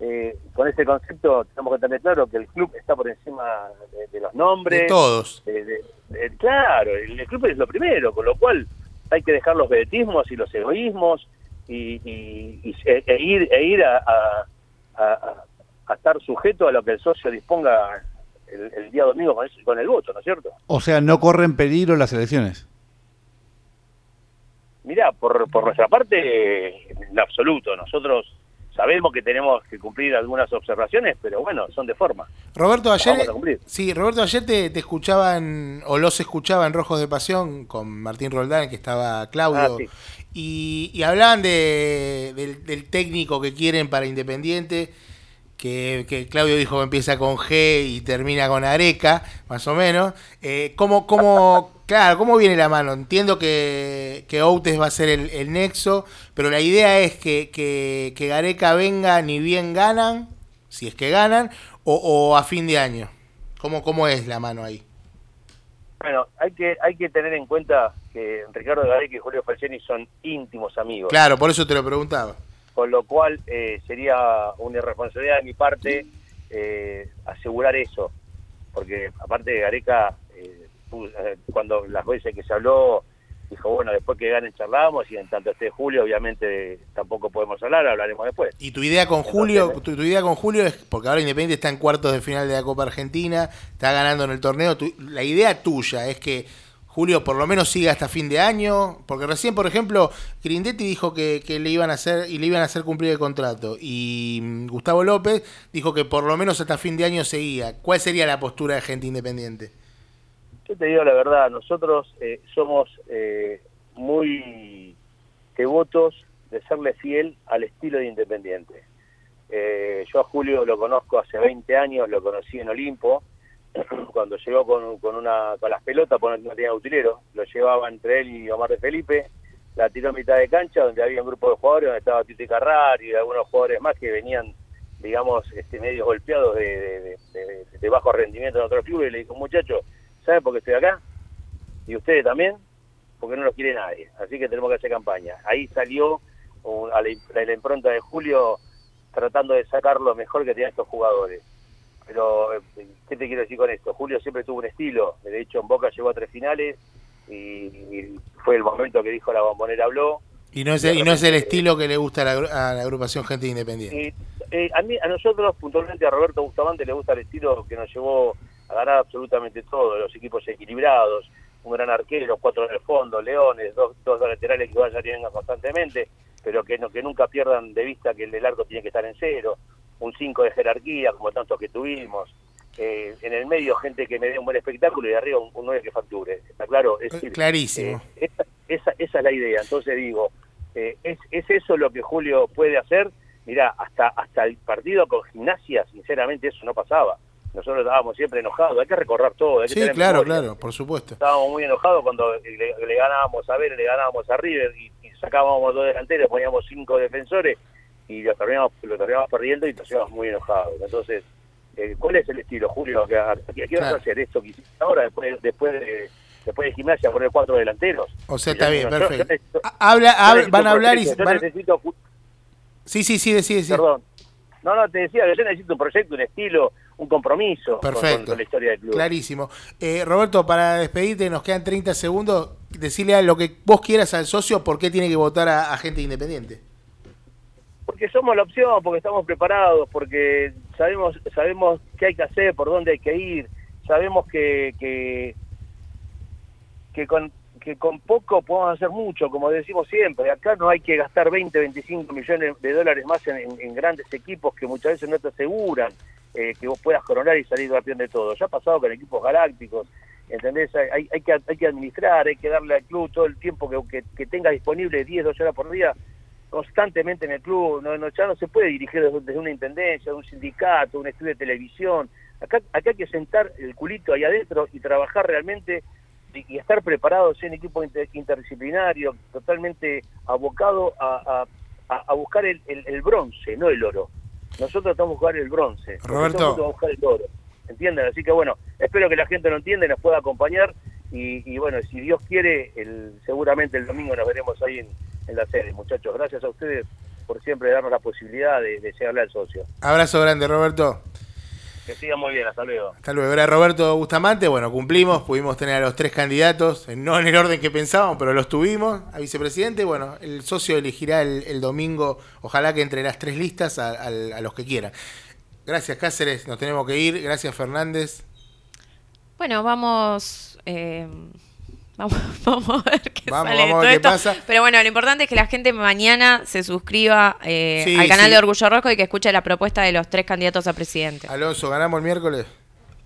eh, con ese concepto tenemos que tener claro que el club está por encima de, de los nombres. De todos. de- de- de- claro, el, el club es lo primero, con lo cual hay que dejar los vedetismos y los egoísmos y, y- y e, e ir, e ir a, a- a- a estar sujeto a lo que el socio disponga el, el día domingo con, ese- con el voto, ¿no es cierto? O sea, no corren peligro las elecciones. Mira, por, por nuestra parte, en absoluto, nosotros sabemos que tenemos que cumplir algunas observaciones, pero bueno, son de forma. Roberto, ayer, Vamos a cumplir. sí, Roberto, ayer te, te escuchaban, o los escuchaba en Rojos de Pasión con Martín Roldán, que estaba Claudio, Ah, sí. y, y hablaban de, del, del técnico que quieren para Independiente, que, que Claudio dijo que empieza con G y termina con Areca, más o menos. Eh, ¿cómo, cómo, claro, ¿cómo viene la mano? Entiendo que, que Outes va a ser el, el nexo, pero la idea es que, que, que Gareca venga ni bien ganan, si es que ganan, o, o a fin de año. ¿Cómo, ¿Cómo es la mano ahí? Bueno, hay que hay que tener en cuenta que Ricardo Gareca y Julio Falcioni son íntimos amigos. Claro, por eso te lo preguntaba. Con lo cual eh, sería una irresponsabilidad de mi parte eh, asegurar eso, porque aparte de Gareca, eh, eh, cuando las veces que se habló, dijo, bueno, después que ganen charlamos y en tanto esté Julio, obviamente tampoco podemos hablar, hablaremos después. Y tu idea con Julio, tu, tu idea con Julio es, porque ahora Independiente está en cuartos de final de la Copa Argentina, está ganando en el torneo, tu- la idea tuya es que Julio por lo menos siga hasta fin de año, porque recién, por ejemplo, Grindetti dijo que, le iban a hacer y le iban a hacer cumplir el contrato y mm, Gustavo López dijo que por lo menos hasta fin de año seguía. ¿Cuál sería la postura de gente independiente? Yo te digo la verdad, nosotros eh, somos eh, muy devotos de serle fiel al estilo de Independiente. Eh, yo a Julio lo conozco hace 20 años, lo conocí en Olimpo, cuando llegó con, con, una, con las pelotas, porque no tenía utilero, lo llevaba entre él y Omar de Felipe, la tiró a mitad de cancha, donde había un grupo de jugadores, donde estaba Tito Carrar y algunos jugadores más que venían, digamos, este, medio golpeados de, de- de- bajo rendimiento en otros clubes, y le dijo, muchachos, ¿saben por qué estoy acá? ¿Y ustedes también? Porque no los quiere nadie, así que tenemos que hacer campaña. Ahí salió un- a la, a la impronta de Julio tratando de sacar lo mejor que tenían estos jugadores. Pero, eh, ¿qué te quiero decir con esto? Julio siempre tuvo un estilo. De hecho, en Boca llegó a tres finales y, y fue el momento que dijo la bombonera habló. Y no es, y no es el estilo que le gusta a la, agru- a la agrupación Gente Independiente. Y, eh, a, mí, a nosotros, puntualmente a Roberto Bustamante, le gusta el estilo que nos llevó a ganar absolutamente todo, los equipos equilibrados, un gran arquero, cuatro en el fondo, leones, dos, dos laterales que vayan y vengan constantemente, pero que, no, que nunca pierdan de vista que el del arco tiene que estar en cero, un 5 de jerarquía, como tantos que tuvimos, eh, en el medio gente que me dé un buen espectáculo y arriba un, un 9 que facture, ¿está claro? Es decir, Clarísimo. eh, esa, esa, esa es la idea. Entonces digo, eh, ¿es, ¿es eso lo que Julio puede hacer? Mirá, hasta, hasta el partido con gimnasia, sinceramente, eso no pasaba. Nosotros estábamos siempre enojados, hay que recorrer todo. Hay que Sí, tener claro, memoria. claro, por supuesto. Estábamos muy enojados cuando le, le ganábamos a ver, le ganábamos a River y, y sacábamos dos delanteros, poníamos cinco defensores y lo terminamos, lo terminamos perdiendo y nos íbamos muy enojados. Entonces, eh, ¿cuál es el estilo, Julio? ¿Qué, qué- vas a hacer esto que hiciste ahora después, después de después de gimnasia poner cuatro delanteros? O sea, está bien, yo- yo perfecto. necesito- Habla, van a hablar y yo van- necesito Sí, sí, sí, decide, decide. Perdón. No, no, te decía que yo necesito un proyecto, un estilo, un compromiso Perfecto. con, con la historia del club. Clarísimo. Eh, Roberto, para despedirte, nos quedan 30 segundos. Decirle a lo que vos quieras al socio por qué tiene que votar a, a gente independiente. Porque somos la opción, porque estamos preparados, porque sabemos sabemos qué hay que hacer, por dónde hay que ir, sabemos que que, que con que con poco podemos hacer mucho, como decimos siempre. Acá no hay que gastar 20, 25 millones de dólares más en, grandes equipos que muchas veces no te aseguran eh, que vos puedas coronar y salir campeón de todo. Ya ha pasado con equipos galácticos, ¿entendés? Hay, hay, hay que, hay que administrar, hay que darle al club todo el tiempo que, que, que tenga disponible 10, 12 horas por día constantemente en el club, no, no, ya no se puede dirigir desde, desde una intendencia, de un sindicato, un estudio de televisión. Acá, acá hay que sentar el culito ahí adentro y trabajar realmente y, y estar preparados en equipo inter- interdisciplinario, totalmente abocado a, a- a- buscar el, el- el bronce, no el oro. Nosotros estamos a buscar el bronce. Roberto. Nosotros vamos a buscar el oro. ¿Entienden? Así que bueno, espero que la gente lo entienda y nos pueda acompañar. Y, y bueno, si Dios quiere, el, seguramente el domingo nos veremos ahí en, en la sede. Muchachos, gracias a ustedes por siempre darnos la posibilidad de, de llegarle al socio. Abrazo grande, Roberto. Que sigan muy bien, hasta luego. Hasta luego. Era Roberto Bustamante. Bueno, cumplimos. Pudimos tener a los tres candidatos, no en el orden que pensábamos, pero los tuvimos. A vicepresidente. Bueno, el socio elegirá el, el domingo, ojalá que entre las tres listas, a, a- a los que quieran. Gracias, Cáceres. Nos tenemos que ir. Gracias, Fernández. Bueno, vamos. eh, vamos, vamos a ver qué Vamos, sale de vamos todo ver qué esto. pasa. Pero bueno, lo importante es que la gente mañana se suscriba eh, Sí, al canal sí. de Orgullo Rojo y que escuche la propuesta de los tres candidatos a presidente. Alonso, ¿ganamos el miércoles?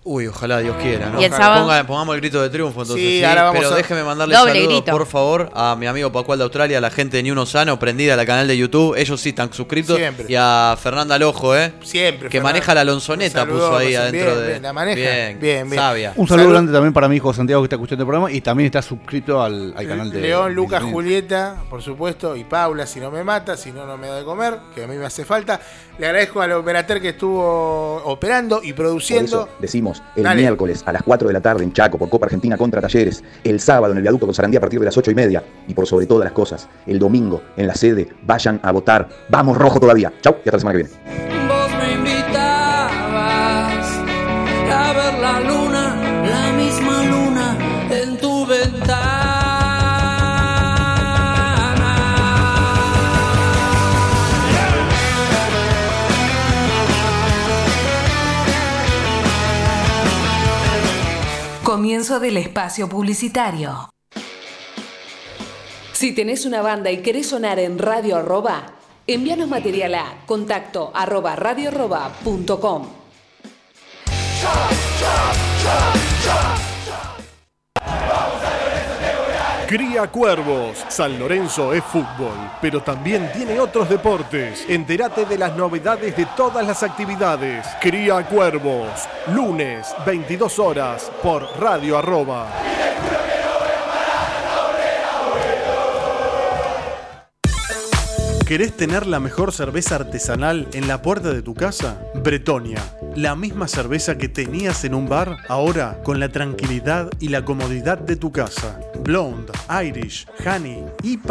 Uy, ojalá Dios quiera, ¿no? ¿Y el sábado? Ponga- pongamos el grito de triunfo entonces. Sí, Sí, ahora vamos pero a- déjeme mandarle Doble saludos, grito. por favor, a mi amigo Pacual de Australia, a la gente de Ni Uno Sano, prendida al canal de YouTube. Ellos sí están suscritos. Siempre. Y a Fernanda Lojo, ¿eh? Siempre. Que maneja la Lonzoneta, puso ahí adentro bien, de. bien, la maneja. Bien, Bien, bien. Sabia. Un saludo Salud. grande también para mi hijo Santiago que está escuchando el programa y también está suscrito al, al canal de León, Lucas, de- Julieta, por supuesto, y Paula, si no me mata, si no, no me da de comer, que a mí me hace falta. Le agradezco al operateur que estuvo operando y Por produciendo. eso decimos el Dale. miércoles a las 4 de la tarde en Chaco por Copa Argentina contra Talleres, el sábado en el viaducto con Sarandía a partir de las 8 y media y por sobre todas las cosas, el domingo en la sede, vayan a votar. Vamos rojo todavía. Chau y hasta la semana que viene. Comienzo del espacio publicitario. Si tenés una banda y querés sonar en Radio Arroba, envíanos material a contacto arroba radioarroba.com. Cría Cuervos. San Lorenzo es fútbol, pero también tiene otros deportes. Entérate de las novedades de todas las actividades. Cría Cuervos. Lunes, 22 horas, por Radio Arroba. ¿Querés tener la mejor cerveza artesanal en la puerta de tu casa? Bretonia, la misma cerveza que tenías en un bar, ahora con la tranquilidad y la comodidad de tu casa. Blonde, Irish, Honey, IPA